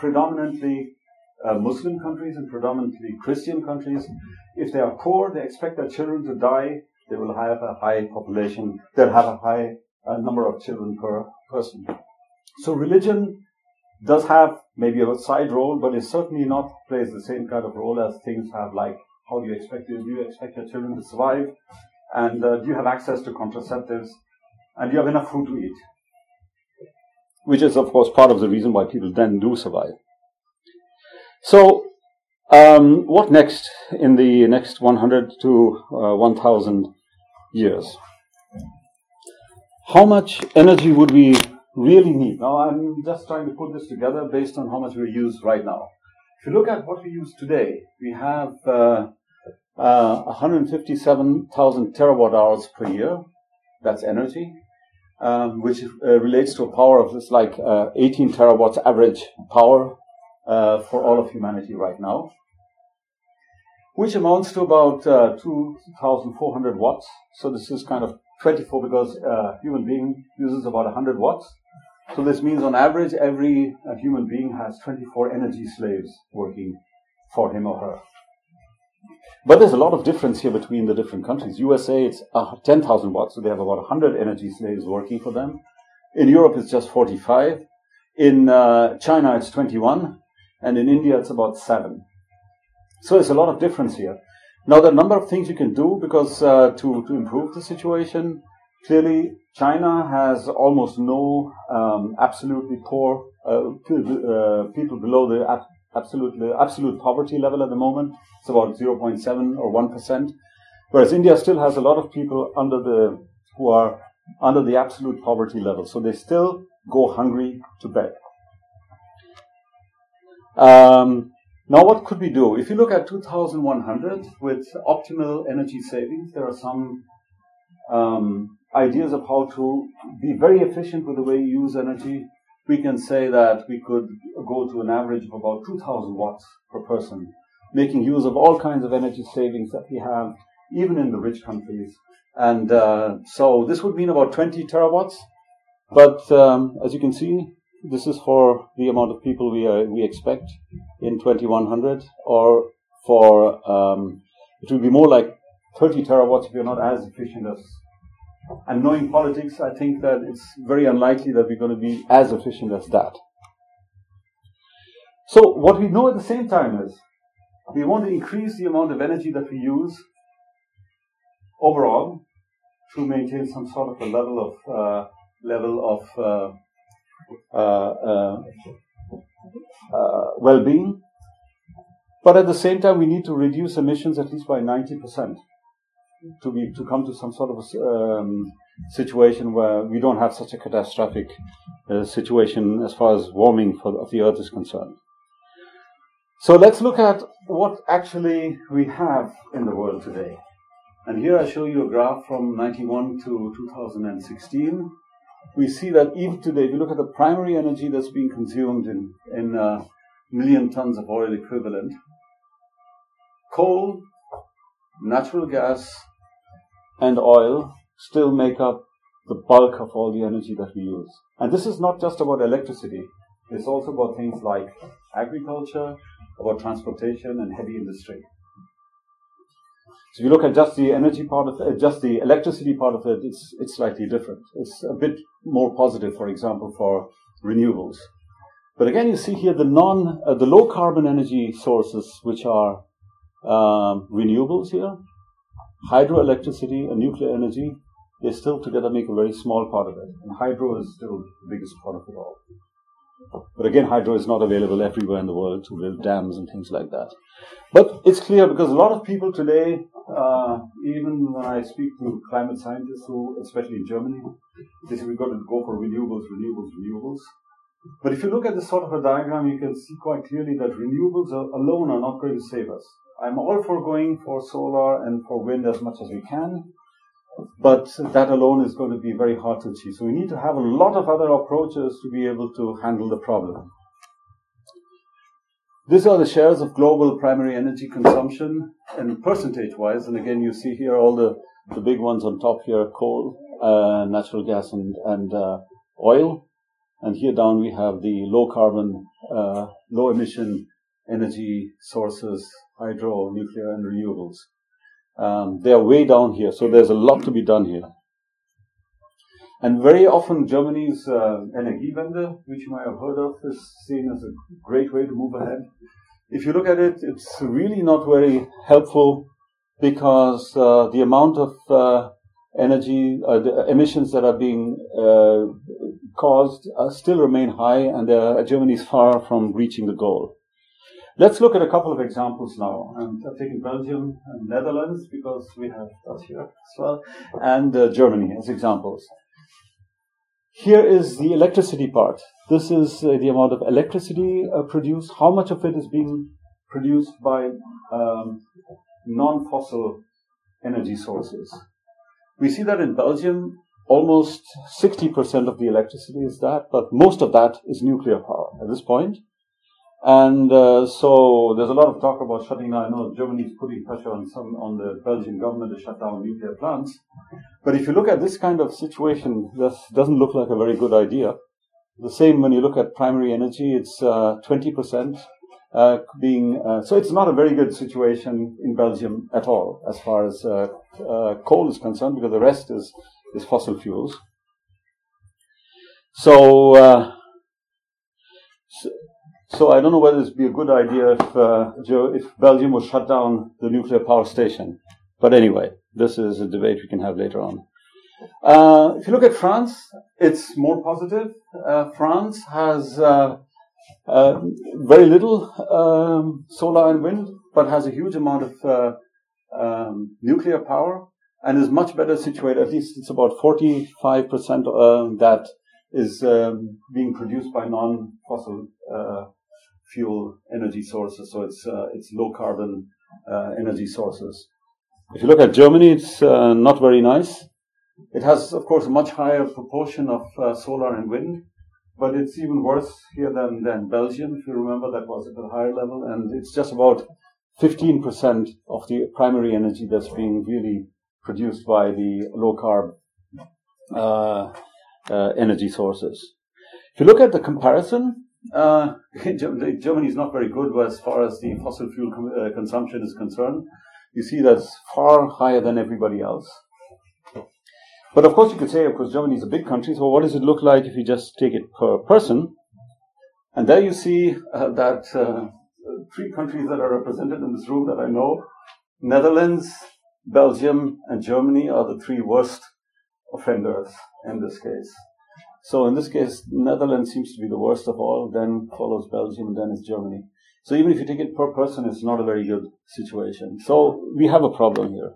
predominantly uh, Muslim countries and predominantly Christian countries. If they are poor, they expect their children to die they will have a high population, they'll have a high uh, number of children per person. So religion does have maybe a side role, but it certainly not plays the same kind of role as things have like how do you expect do you expect your children to survive, and uh, do you have access to contraceptives, and do you have enough food to eat, which is of course part of the reason why people then do survive. So um, what next in the next 100 to uh, 1000 years? How much energy would we really need? Now, I'm just trying to put this together based on how much we use right now. If you look at what we use today, we have uh, uh, 157,000 terawatt hours per year. That's energy, um, which uh, relates to a power of this like uh, 18 terawatts average power uh, for all of humanity right now, which amounts to about uh, 2,400 watts. So this is kind of 24 because a uh, human being uses about 100 watts. So this means on average, every uh, human being has 24 energy slaves working for him or her. But there's a lot of difference here between the different countries. USA, it's uh, 10,000 watts, so they have about 100 energy slaves working for them. In Europe, it's just 45. In uh, China, it's 21 and in India it's about seven. So there's a lot of difference here. Now there are a number of things you can do because uh, to to improve the situation. Clearly, China has almost no um, absolutely poor uh, uh people below the absolute absolute poverty level at the moment. It's about 0.7 or 1 percent, whereas India still has a lot of people under the who are under the absolute poverty level. So they still go hungry to bed. Um, now, what could we do? If you look at 2100 with optimal energy savings, there are some um, ideas of how to be very efficient with the way you use energy. We can say that we could go to an average of about 2000 watts per person making use of all kinds of energy savings that we have, even in the rich countries. And uh, so this would mean about 20 terawatts. But um, as you can see, this is for the amount of people we uh, we expect in 2100, or for um, it will be more like 30 terawatts if you're not as efficient as. And knowing politics, I think that it's very unlikely that we're going to be as efficient as that. So what we know at the same time is we want to increase the amount of energy that we use overall to maintain some sort of a level of uh, level of uh, uh, uh, uh, well-being. But at the same time, we need to reduce emissions at least by 90% to be to come to some sort of a, um, situation where we don't have such a catastrophic uh, situation as far as warming for, of the earth is concerned. So let's look at what actually we have in the world today. And here I show you a graph from 91 to 2016. We see that even today, if you look at the primary energy that's being consumed in, in uh, million tons of oil equivalent, coal, natural gas, and oil still make up the bulk of all the energy that we use. And this is not just about electricity. It's also about things like agriculture, about transportation and heavy industry. So if you look at just the energy part of it, just the electricity part of it, it's, it's slightly different. It's a bit more positive, for example, for renewables. But again, you see here the non, uh, the low carbon energy sources, which are um, renewables here, hydroelectricity and nuclear energy, they still together make a very small part of it. And hydro is still the biggest part of it all. But again, hydro is not available everywhere in the world to build dams and things like that. But it's clear because a lot of people today, uh, even when I speak to climate scientists, who, especially in Germany, they say we've got to go for renewables, renewables, renewables. But if you look at this sort of a diagram, you can see quite clearly that renewables alone are not going to save us. I'm all for going for solar and for wind as much as we can, but that alone is going to be very hard to achieve. So we need to have a lot of other approaches to be able to handle the problem. These are the shares of global primary energy consumption and percentage wise. And again, you see here all the, the big ones on top here coal, uh, natural gas, and, and uh, oil. And here down we have the low carbon, uh, low emission energy sources, hydro, nuclear, and renewables. Um, they are way down here, so there's a lot to be done here. And very often, Germany's uh, Energiewende, which you might have heard of, is seen as a great way to move ahead. If you look at it, it's really not very helpful because uh, the amount of uh, energy, uh, emissions that are being uh, caused still remain high, and Germany is far from reaching the goal. Let's look at a couple of examples now. And I've taken Belgium and Netherlands because we have that here as well, and uh, Germany as examples. Here is the electricity part. This is uh, the amount of electricity uh, produced. How much of it is being produced by um, non-fossil energy sources? We see that in Belgium, almost 60% of the electricity is that, but most of that is nuclear power at this point. And uh, so there's a lot of talk about shutting down. I know Germany is putting pressure on some on the Belgian government to shut down nuclear plants. But if you look at this kind of situation, this doesn't look like a very good idea. The same when you look at primary energy, it's uh, 20% uh, being uh, so it's not a very good situation in Belgium at all as far as uh, uh, coal is concerned because the rest is is fossil fuels. So, so so I don't know whether it'd be a good idea if, uh, if Belgium would shut down the nuclear power station. But anyway, this is a debate we can have later on. Uh, if you look at France, it's more positive. Uh, France has uh, uh, very little um, solar and wind, but has a huge amount of uh, um, nuclear power and is much better situated. At least it's about 45% that is um, being produced by non-fossil fuel energy sources. So it's uh, it's low carbon uh, energy sources. If you look at Germany, it's uh, not very nice. It has, of course, a much higher proportion of solar and wind, but it's even worse here than, than Belgium. If you remember, that was at a higher level, and it's just about 15% of the primary energy that's being really produced by the low carb uh, uh, energy sources. If you look at the comparison, uh, Germany is not very good as far as the fossil fuel com- uh, consumption is concerned. You see that's far higher than everybody else. But of course, you could say, of course, Germany is a big country, so what does it look like if you just take it per person? And there you see uh, that uh, three countries that are represented in this room that I know Netherlands, Belgium, and Germany are the three worst offenders in this case. So in this case, Netherlands seems to be the worst of all, then follows Belgium, then is Germany. So even if you take it per person, it's not a very good situation. So we have a problem here.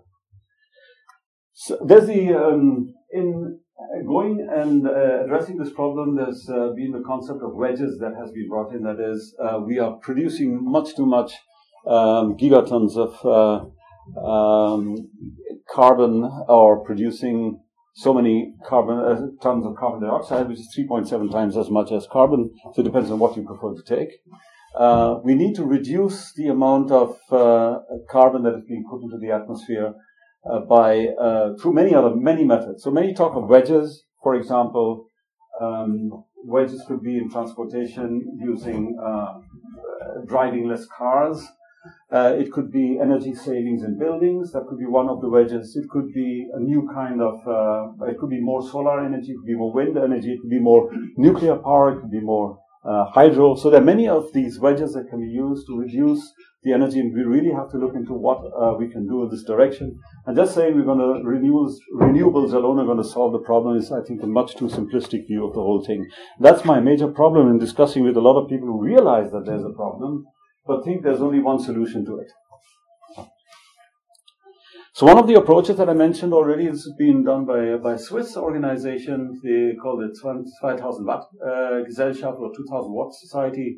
So there's the um, in going and uh, addressing this problem. There's uh, been the concept of wedges that has been brought in. That is, uh, we are producing much too much um, gigatons of uh, um, carbon, or producing so many carbon uh, tons of carbon dioxide, which is 3.7 times as much as carbon. So it depends on what you prefer to take. Uh, we need to reduce the amount of uh, carbon that is being put into the atmosphere uh, by uh, through many other many methods. So many talk of wedges, for example. Um, wedges could be in transportation using uh, driving less cars. Uh, it could be energy savings in buildings. That could be one of the wedges. It could be a new kind of. Uh, it could be more solar energy. It could be more wind energy. It could be more nuclear power. It could be more uh, hydro. So there are many of these wedges that can be used to reduce the energy, and we really have to look into what uh, we can do in this direction. And just saying we're going to renewables, renewables alone are going to solve the problem is, I think, a much too simplistic view of the whole thing. That's my major problem in discussing with a lot of people who realize that there's a problem, but think there's only one solution to it. So one of the approaches that I mentioned already is being done by by Swiss organization. They call it 2000 Watt uh, Gesellschaft or 2000 Watt Society,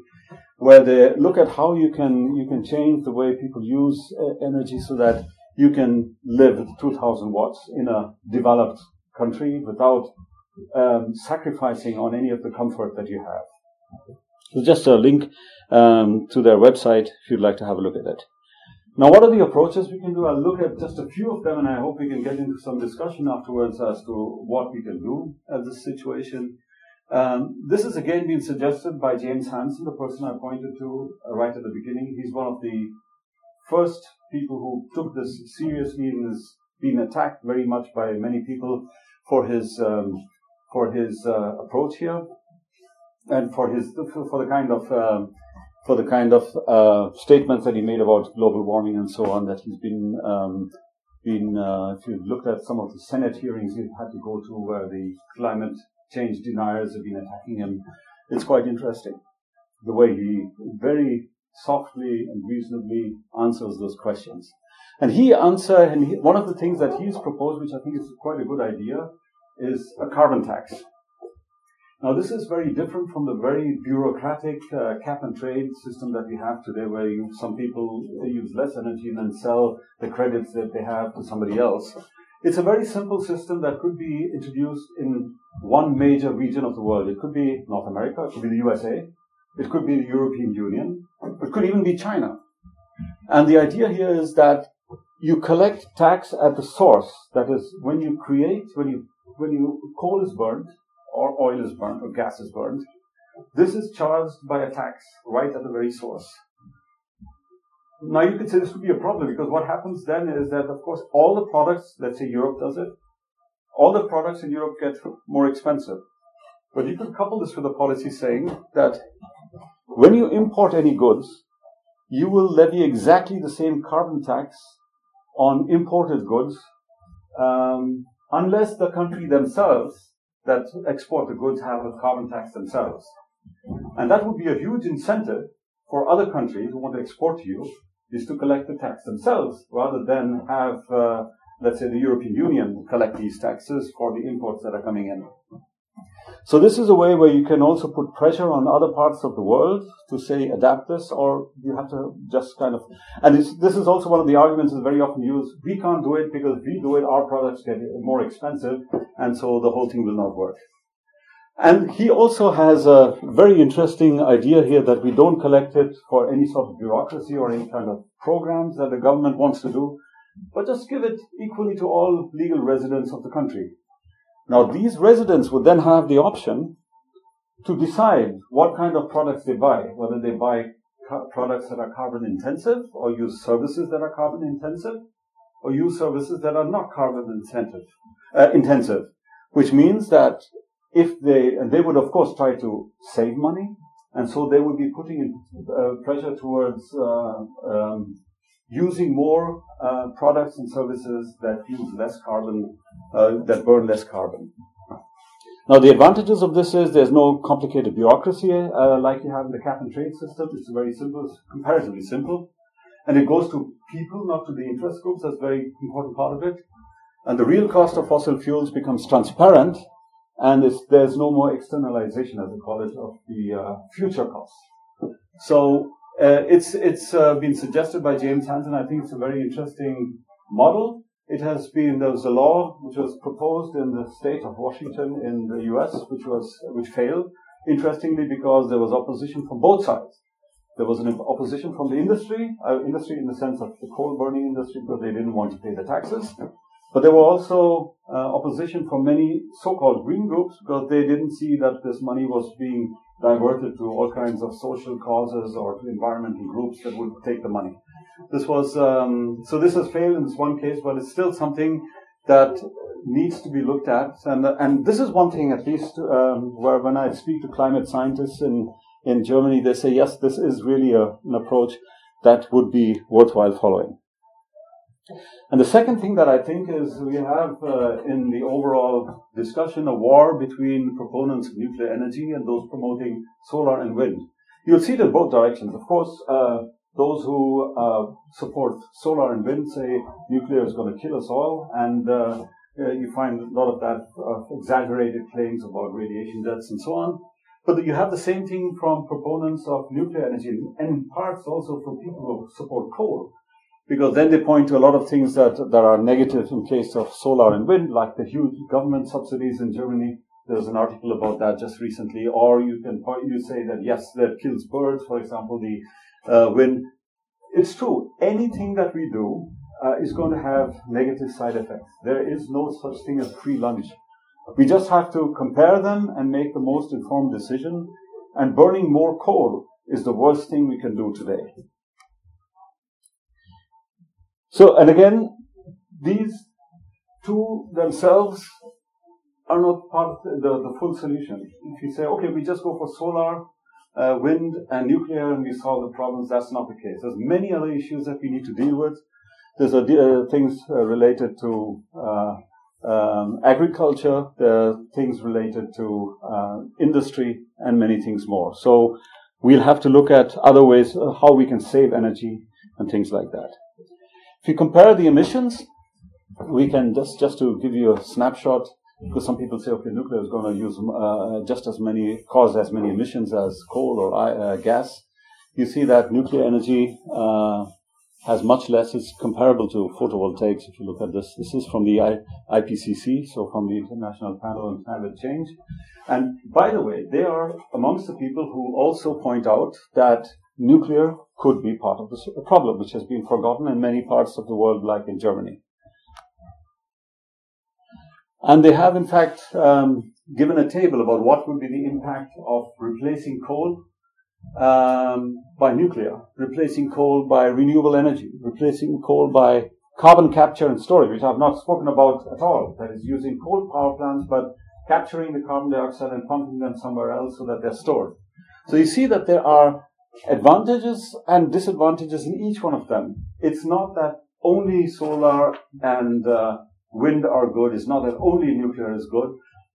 where they look at how you can you can change the way people use uh, energy so that you can live with 2000 watts in a developed country without um, sacrificing on any of the comfort that you have. So just a link um, to their website if you'd like to have a look at it. Now, what are the approaches we can do? I'll look at just a few of them, and I hope we can get into some discussion afterwards as to what we can do at this situation. Um, this has again been suggested by James Hansen, the person I pointed to uh, right at the beginning. He's one of the first people who took this seriously and has been attacked very much by many people for his um, for his uh, approach here and for his for the kind of um, for the kind of uh, statements that he made about global warming and so on that he's been um, been uh, if you looked at some of the Senate hearings he had to go to where the climate change deniers have been attacking him. It's quite interesting the way he very softly and reasonably answers those questions. And he answer and he, one of the things that he's proposed, which I think is quite a good idea, is a carbon tax. Now, this is very different from the very bureaucratic uh, cap and trade system that we have today, where you, some people use less energy and then sell the credits that they have to somebody else. It's a very simple system that could be introduced in one major region of the world. It could be North America, it could be the USA, it could be the European Union, it could even be China. And the idea here is that you collect tax at the source. That is, when you create, when you when you coal is burnt, or oil is burnt or gas is burnt, this is charged by a tax right at the very source. Now you could say this would be a problem because what happens then is that of course all the products, let's say Europe does it, all the products in Europe get more expensive. But you could couple this with a policy saying that when you import any goods, you will levy exactly the same carbon tax on imported goods um, unless the country themselves that export the goods have a carbon tax themselves. And that would be a huge incentive for other countries who want to export to you is to collect the tax themselves rather than have, uh, let's say, the European Union collect these taxes for the imports that are coming in. So this is a way where you can also put pressure on other parts of the world to say adapt this, or you have to just kind of. And this is also one of the arguments that's very often used. We can't do it because if we do it, our products get more expensive, and so the whole thing will not work. And he also has a very interesting idea here that we don't collect it for any sort of bureaucracy or any kind of programs that the government wants to do, but just give it equally to all legal residents of the country. Now, these residents would then have the option to decide what kind of products they buy, whether they buy products that are carbon intensive or use services that are carbon intensive or use services that are not carbon intensive, uh, intensive, which means that if they, and they would of course try to save money, and so they would be putting uh, pressure towards uh, um, using more uh, products and services that use less carbon, uh, that burn less carbon. Now, the advantages of this is there's no complicated bureaucracy uh, like you have in the cap and trade system. It's very simple, comparatively simple. And it goes to people, not to the interest groups. That's a very important part of it. And the real cost of fossil fuels becomes transparent, and there's no more externalization, as we call it, of the uh, future costs. So uh, it's it's uh, been suggested by James Hansen. I think it's a very interesting model. It has been there was a law which was proposed in the state of Washington in the U.S. which was which failed. Interestingly, because there was opposition from both sides. There was an opposition from the industry, uh, industry in the sense of the coal burning industry, because they didn't want to pay the taxes. But there were also uh, opposition from many so-called green groups because they didn't see that this money was being diverted to all kinds of social causes or to environmental groups that would take the money. This was um, so. This has failed in this one case, but it's still something that needs to be looked at. And and this is one thing, at least, um, where when I speak to climate scientists in in Germany, they say yes, this is really a, an approach that would be worthwhile following. And the second thing that I think is we have uh, in the overall discussion a war between proponents of nuclear energy and those promoting solar and wind. You'll see it in both directions. Of course, uh, those who uh, support solar and wind say nuclear is going to kill us all, and uh, uh, you find a lot of that uh, exaggerated claims about radiation deaths and so on. But you have the same thing from proponents of nuclear energy, and in parts also from people who support coal because then they point to a lot of things that, that are negative in case of solar and wind, like the huge government subsidies in Germany. There's an article about that just recently. Or you can point, you say that yes, that kills birds, for example, the uh, wind. It's true. Anything that we do uh, is going to have negative side effects. There is no such thing as free lunch. We just have to compare them and make the most informed decision. And burning more coal is the worst thing we can do today. So, and again, these two themselves are not part of the, the full solution. If you say, okay, we just go for solar, uh, wind, and nuclear, and we solve the problems, that's not the case. There's many other issues that we need to deal with. There's uh, things uh, related to uh, um, agriculture, there are things related to uh, industry, and many things more. So we'll have to look at other ways uh, how we can save energy and things like that. If you compare the emissions, we can just, just to give you a snapshot, because some people say, okay, nuclear is going to use uh, just as many, cause as many emissions as coal or uh, gas. You see that nuclear energy uh, has much less. It's comparable to photovoltaics if you look at this. This is from the I- IPCC, so from the International Panel on Climate Change. And by the way, they are amongst the people who also point out that nuclear could be part of the problem, which has been forgotten in many parts of the world, like in Germany. And they have, in fact, um, given a table about what would be the impact of replacing coal um, by nuclear, replacing coal by renewable energy, replacing coal by carbon capture and storage, which I've not spoken about at all. That is using coal power plants, but capturing the carbon dioxide and pumping them somewhere else so that they're stored. So you see that there are advantages and disadvantages in each one of them. It's not that only solar and uh, wind are good. It's not that only nuclear is good.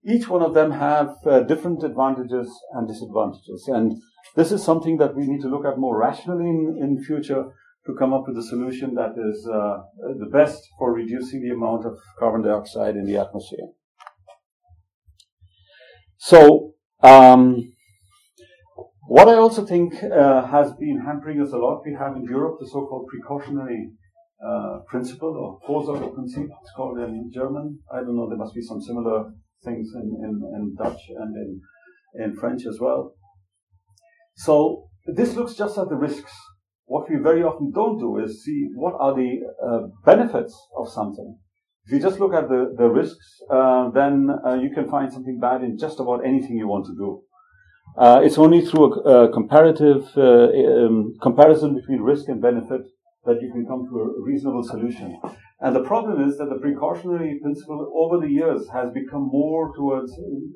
Each one of them have uh, different advantages and disadvantages. And this is something that we need to look at more rationally in, in future to come up with a solution that is uh, the best for reducing the amount of carbon dioxide in the atmosphere. So, um, what I also think uh, has been hampering us a lot, we have in Europe the so-called precautionary uh, principle or Vorsorgeprinzip, it's called in German. I don't know, there must be some similar things in, in, in Dutch and in, in French as well. So this looks just at the risks. What we very often don't do is see what are the uh, benefits of something. If you just look at the, the risks, uh, then uh, you can find something bad in just about anything you want to do. Uh, it's only through a, a comparative uh, um, comparison between risk and benefit that you can come to a reasonable solution. And the problem is that the precautionary principle over the years has become more towards,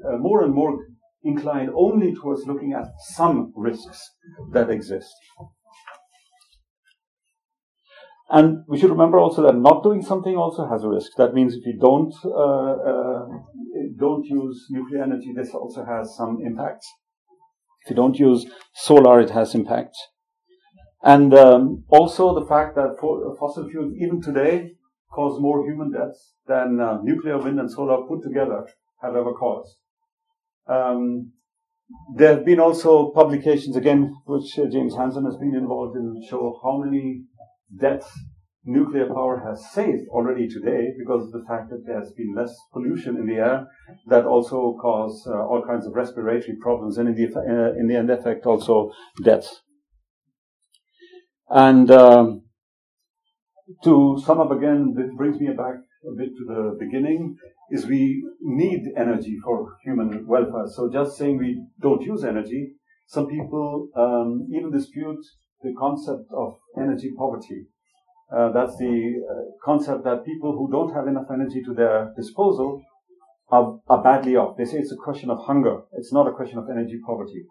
uh, more and more inclined only towards looking at some risks that exist. And we should remember also that not doing something also has a risk. That means if you don't uh, uh, don't use nuclear energy, this also has some impacts. If you don't use solar, it has impacts. And um, also the fact that fossil fuels, even today, cause more human deaths than uh, nuclear, wind, and solar put together have ever caused. Um, there have been also publications, again, which uh, James Hansen has been involved in, show how many deaths nuclear power has saved already today because of the fact that there has been less pollution in the air that also cause uh, all kinds of respiratory problems and in the, uh, in the end effect also deaths. And um, to sum up again, this brings me back a bit to the beginning, is we need energy for human welfare. So just saying we don't use energy, some people um, even dispute the concept of energy poverty. Uh, that's the uh, concept that people who don't have enough energy to their disposal are, are badly off. They say it's a question of hunger. It's not a question of energy poverty.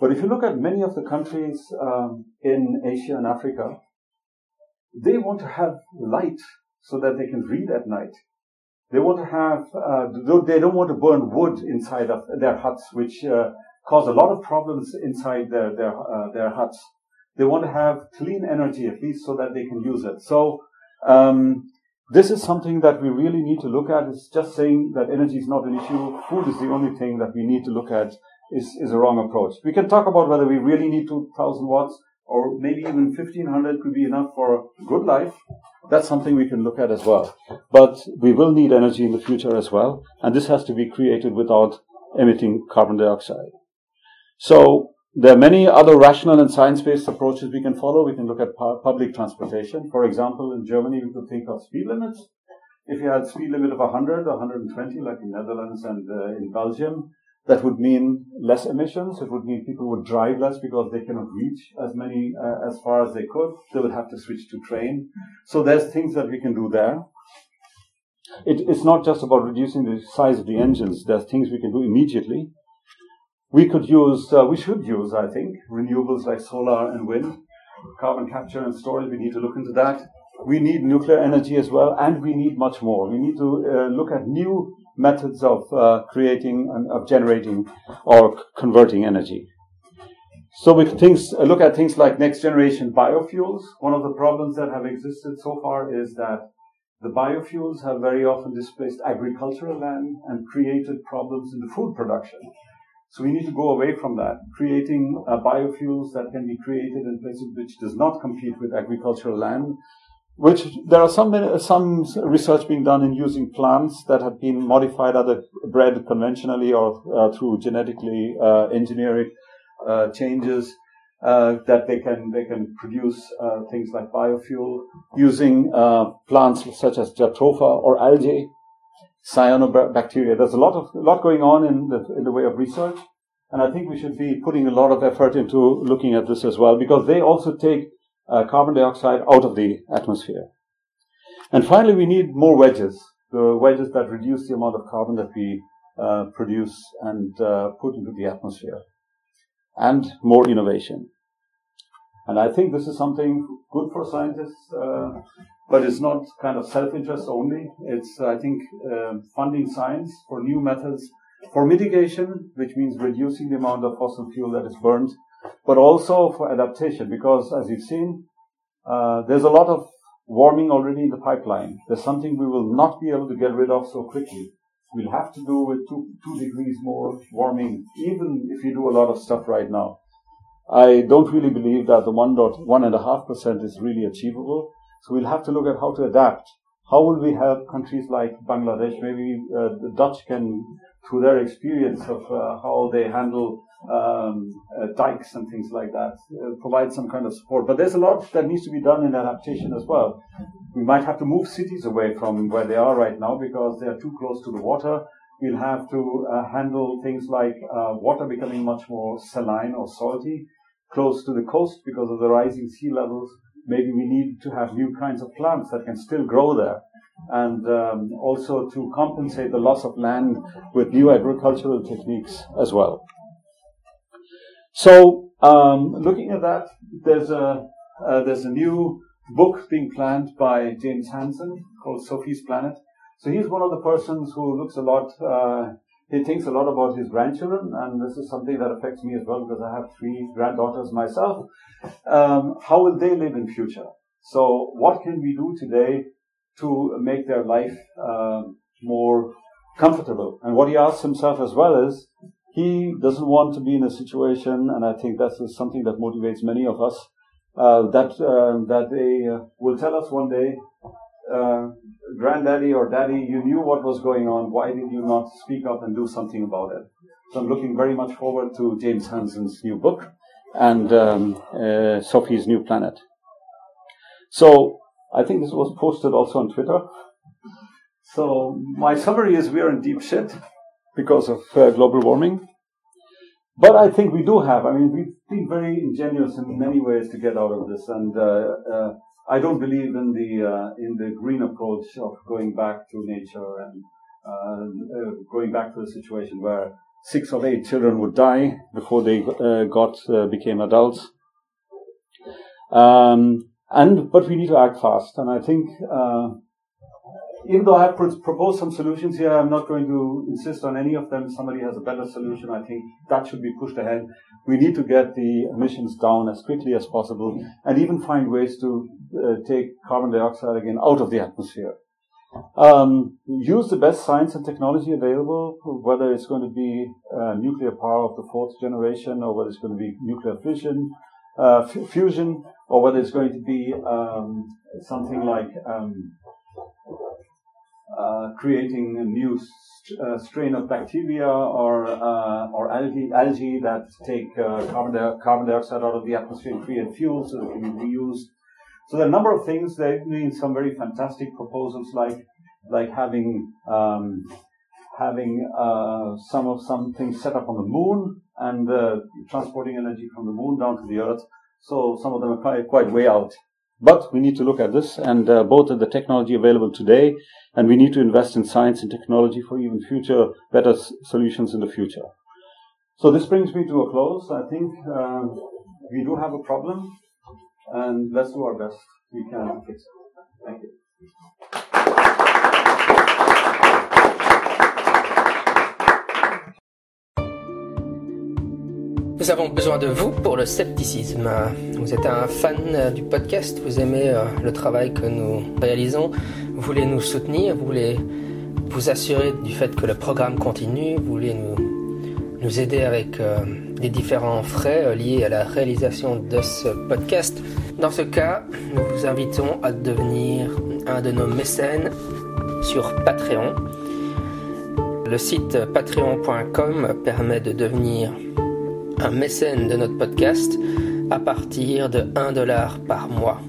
But if you look at many of the countries um, in Asia and Africa, they want to have light so that they can read at night. They want to have, uh, they don't want to burn wood inside of their huts, which uh, cause a lot of problems inside their their uh, their huts. They want to have clean energy at least so that they can use it. So um, this is something that we really need to look at. It's just saying that energy is not an issue. Food is the only thing that we need to look at is, is a wrong approach. We can talk about whether we really need 2000 watts or maybe even 1500 could be enough for a good life. That's something we can look at as well. But we will need energy in the future as well. And this has to be created without emitting carbon dioxide. So there are many other rational and science-based approaches we can follow. We can look at pu- public transportation. For example, in Germany, we could think of speed limits. If you had a speed limit of 100 or 120, like in Netherlands and uh, in Belgium, that would mean less emissions. It would mean people would drive less because they cannot reach as many uh, as far as they could. They would have to switch to train. So there's things that we can do there. It, it's not just about reducing the size of the engines. There's things we can do immediately. We could use, uh, we should use, I think, renewables like solar and wind, carbon capture and storage. We need to look into that. We need nuclear energy as well, and we need much more. We need to uh, look at new methods of uh, creating and of generating or converting energy. So we things, uh, look at things like next generation biofuels. One of the problems that have existed so far is that the biofuels have very often displaced agricultural land and created problems in the food production. So we need to go away from that, creating uh, biofuels that can be created in places which does not compete with agricultural land which there are some some research being done in using plants that have been modified, either bred conventionally or uh, through genetically uh, engineering uh, changes. Uh, that they can they can produce uh, things like biofuel using plants such as jatropha or algae, cyanobacteria. There's a lot of a lot going on in the in the way of research, and I think we should be putting a lot of effort into looking at this as well because they also take uh, carbon dioxide out of the atmosphere. And finally, we need more wedges, the wedges that reduce the amount of carbon that we uh, produce and uh, put into the atmosphere, and more innovation. And I think this is something good for scientists, uh, but it's not kind of self-interest only. It's, I think, uh, funding science for new methods for mitigation, which means reducing the amount of fossil fuel that is burned but also for adaptation because as you've seen, uh, there's a lot of warming already in the pipeline. There's something we will not be able to get rid of so quickly. We'll have to do with two, two degrees more warming, even if you do a lot of stuff right now. I don't really believe that the one dot one and a half percent is really achievable. So we'll have to look at how to adapt. How will we help countries like Bangladesh? Maybe uh, the Dutch can through their experience of uh, how they handle um, uh, dikes and things like that, uh, provide some kind of support. But there's a lot that needs to be done in adaptation as well. We might have to move cities away from where they are right now because they are too close to the water. We'll have to uh, handle things like uh, water becoming much more saline or salty close to the coast because of the rising sea levels. Maybe we need to have new kinds of plants that can still grow there and um, also to compensate the loss of land with new agricultural techniques as well. So, um, looking at that, there's a uh, there's a new book being planned by James Hansen called Sophie's Planet. So he's one of the persons who looks a lot. Uh, he thinks a lot about his grandchildren, and this is something that affects me as well because I have three granddaughters myself. Um, how will they live in future? So, what can we do today to make their life uh, more comfortable. And what he asks himself as well is he doesn't want to be in a situation, and I think that's something that motivates many of us, uh, that uh, that they uh, will tell us one day, uh, granddaddy or daddy, you knew what was going on. Why did you not speak up and do something about it? So I'm looking very much forward to James Hansen's new book and um, uh, Sophie's New Planet. So I think this was posted also on Twitter. So my summary is we are in deep shit because of uh, global warming. But I think we do have. I mean, we've been very ingenious in many ways to get out of this, and uh, uh, I don't believe in the uh, in the green approach of going back to nature and uh, uh, going back to a situation where six or eight children would die before they got became adults. Um, and but we need to act fast. And I think uh, even though I have proposed some solutions here, I'm not going to insist on any of them. Somebody has a better solution. I think that should be pushed ahead. We need to get the emissions down as quickly as possible, and even find ways to uh, take carbon dioxide again out of the atmosphere. Um, use the best science and technology available, whether it's going to be uh, nuclear power of the fourth generation or whether it's going to be nuclear fission, uh, fusion, or whether it's going to be um, something like um, uh, creating a new st- uh, strain of bacteria or uh, or algae algae that take uh, carbon, di- carbon dioxide out of the atmosphere and create fuel so that can be reused. So there are a number of things. There have been some very fantastic proposals like like having um, having uh, some of some things set up on the moon and uh, transporting energy from the moon down to the earth. So some of them are quite, quite way out. But we need to look at this and uh, both at the technology available today and we need to invest in science and technology for even future better s- solutions in the future. So this brings me to a close. I think uh, we do have a problem and let's do our best we can fix it. Thank you. Nous avons besoin de vous pour le scepticisme. Vous êtes un fan du podcast, vous aimez euh, le travail que nous réalisons, vous voulez nous soutenir, vous voulez vous assurer du fait que le programme continue, vous voulez nous, nous aider avec euh, les différents frais euh, liés à la réalisation de ce podcast. Dans ce cas, nous vous invitons à devenir un de nos mécènes sur Patreon. Le site patreon.com permet de devenir un mécène de notre podcast à partir de 1 dollar par mois.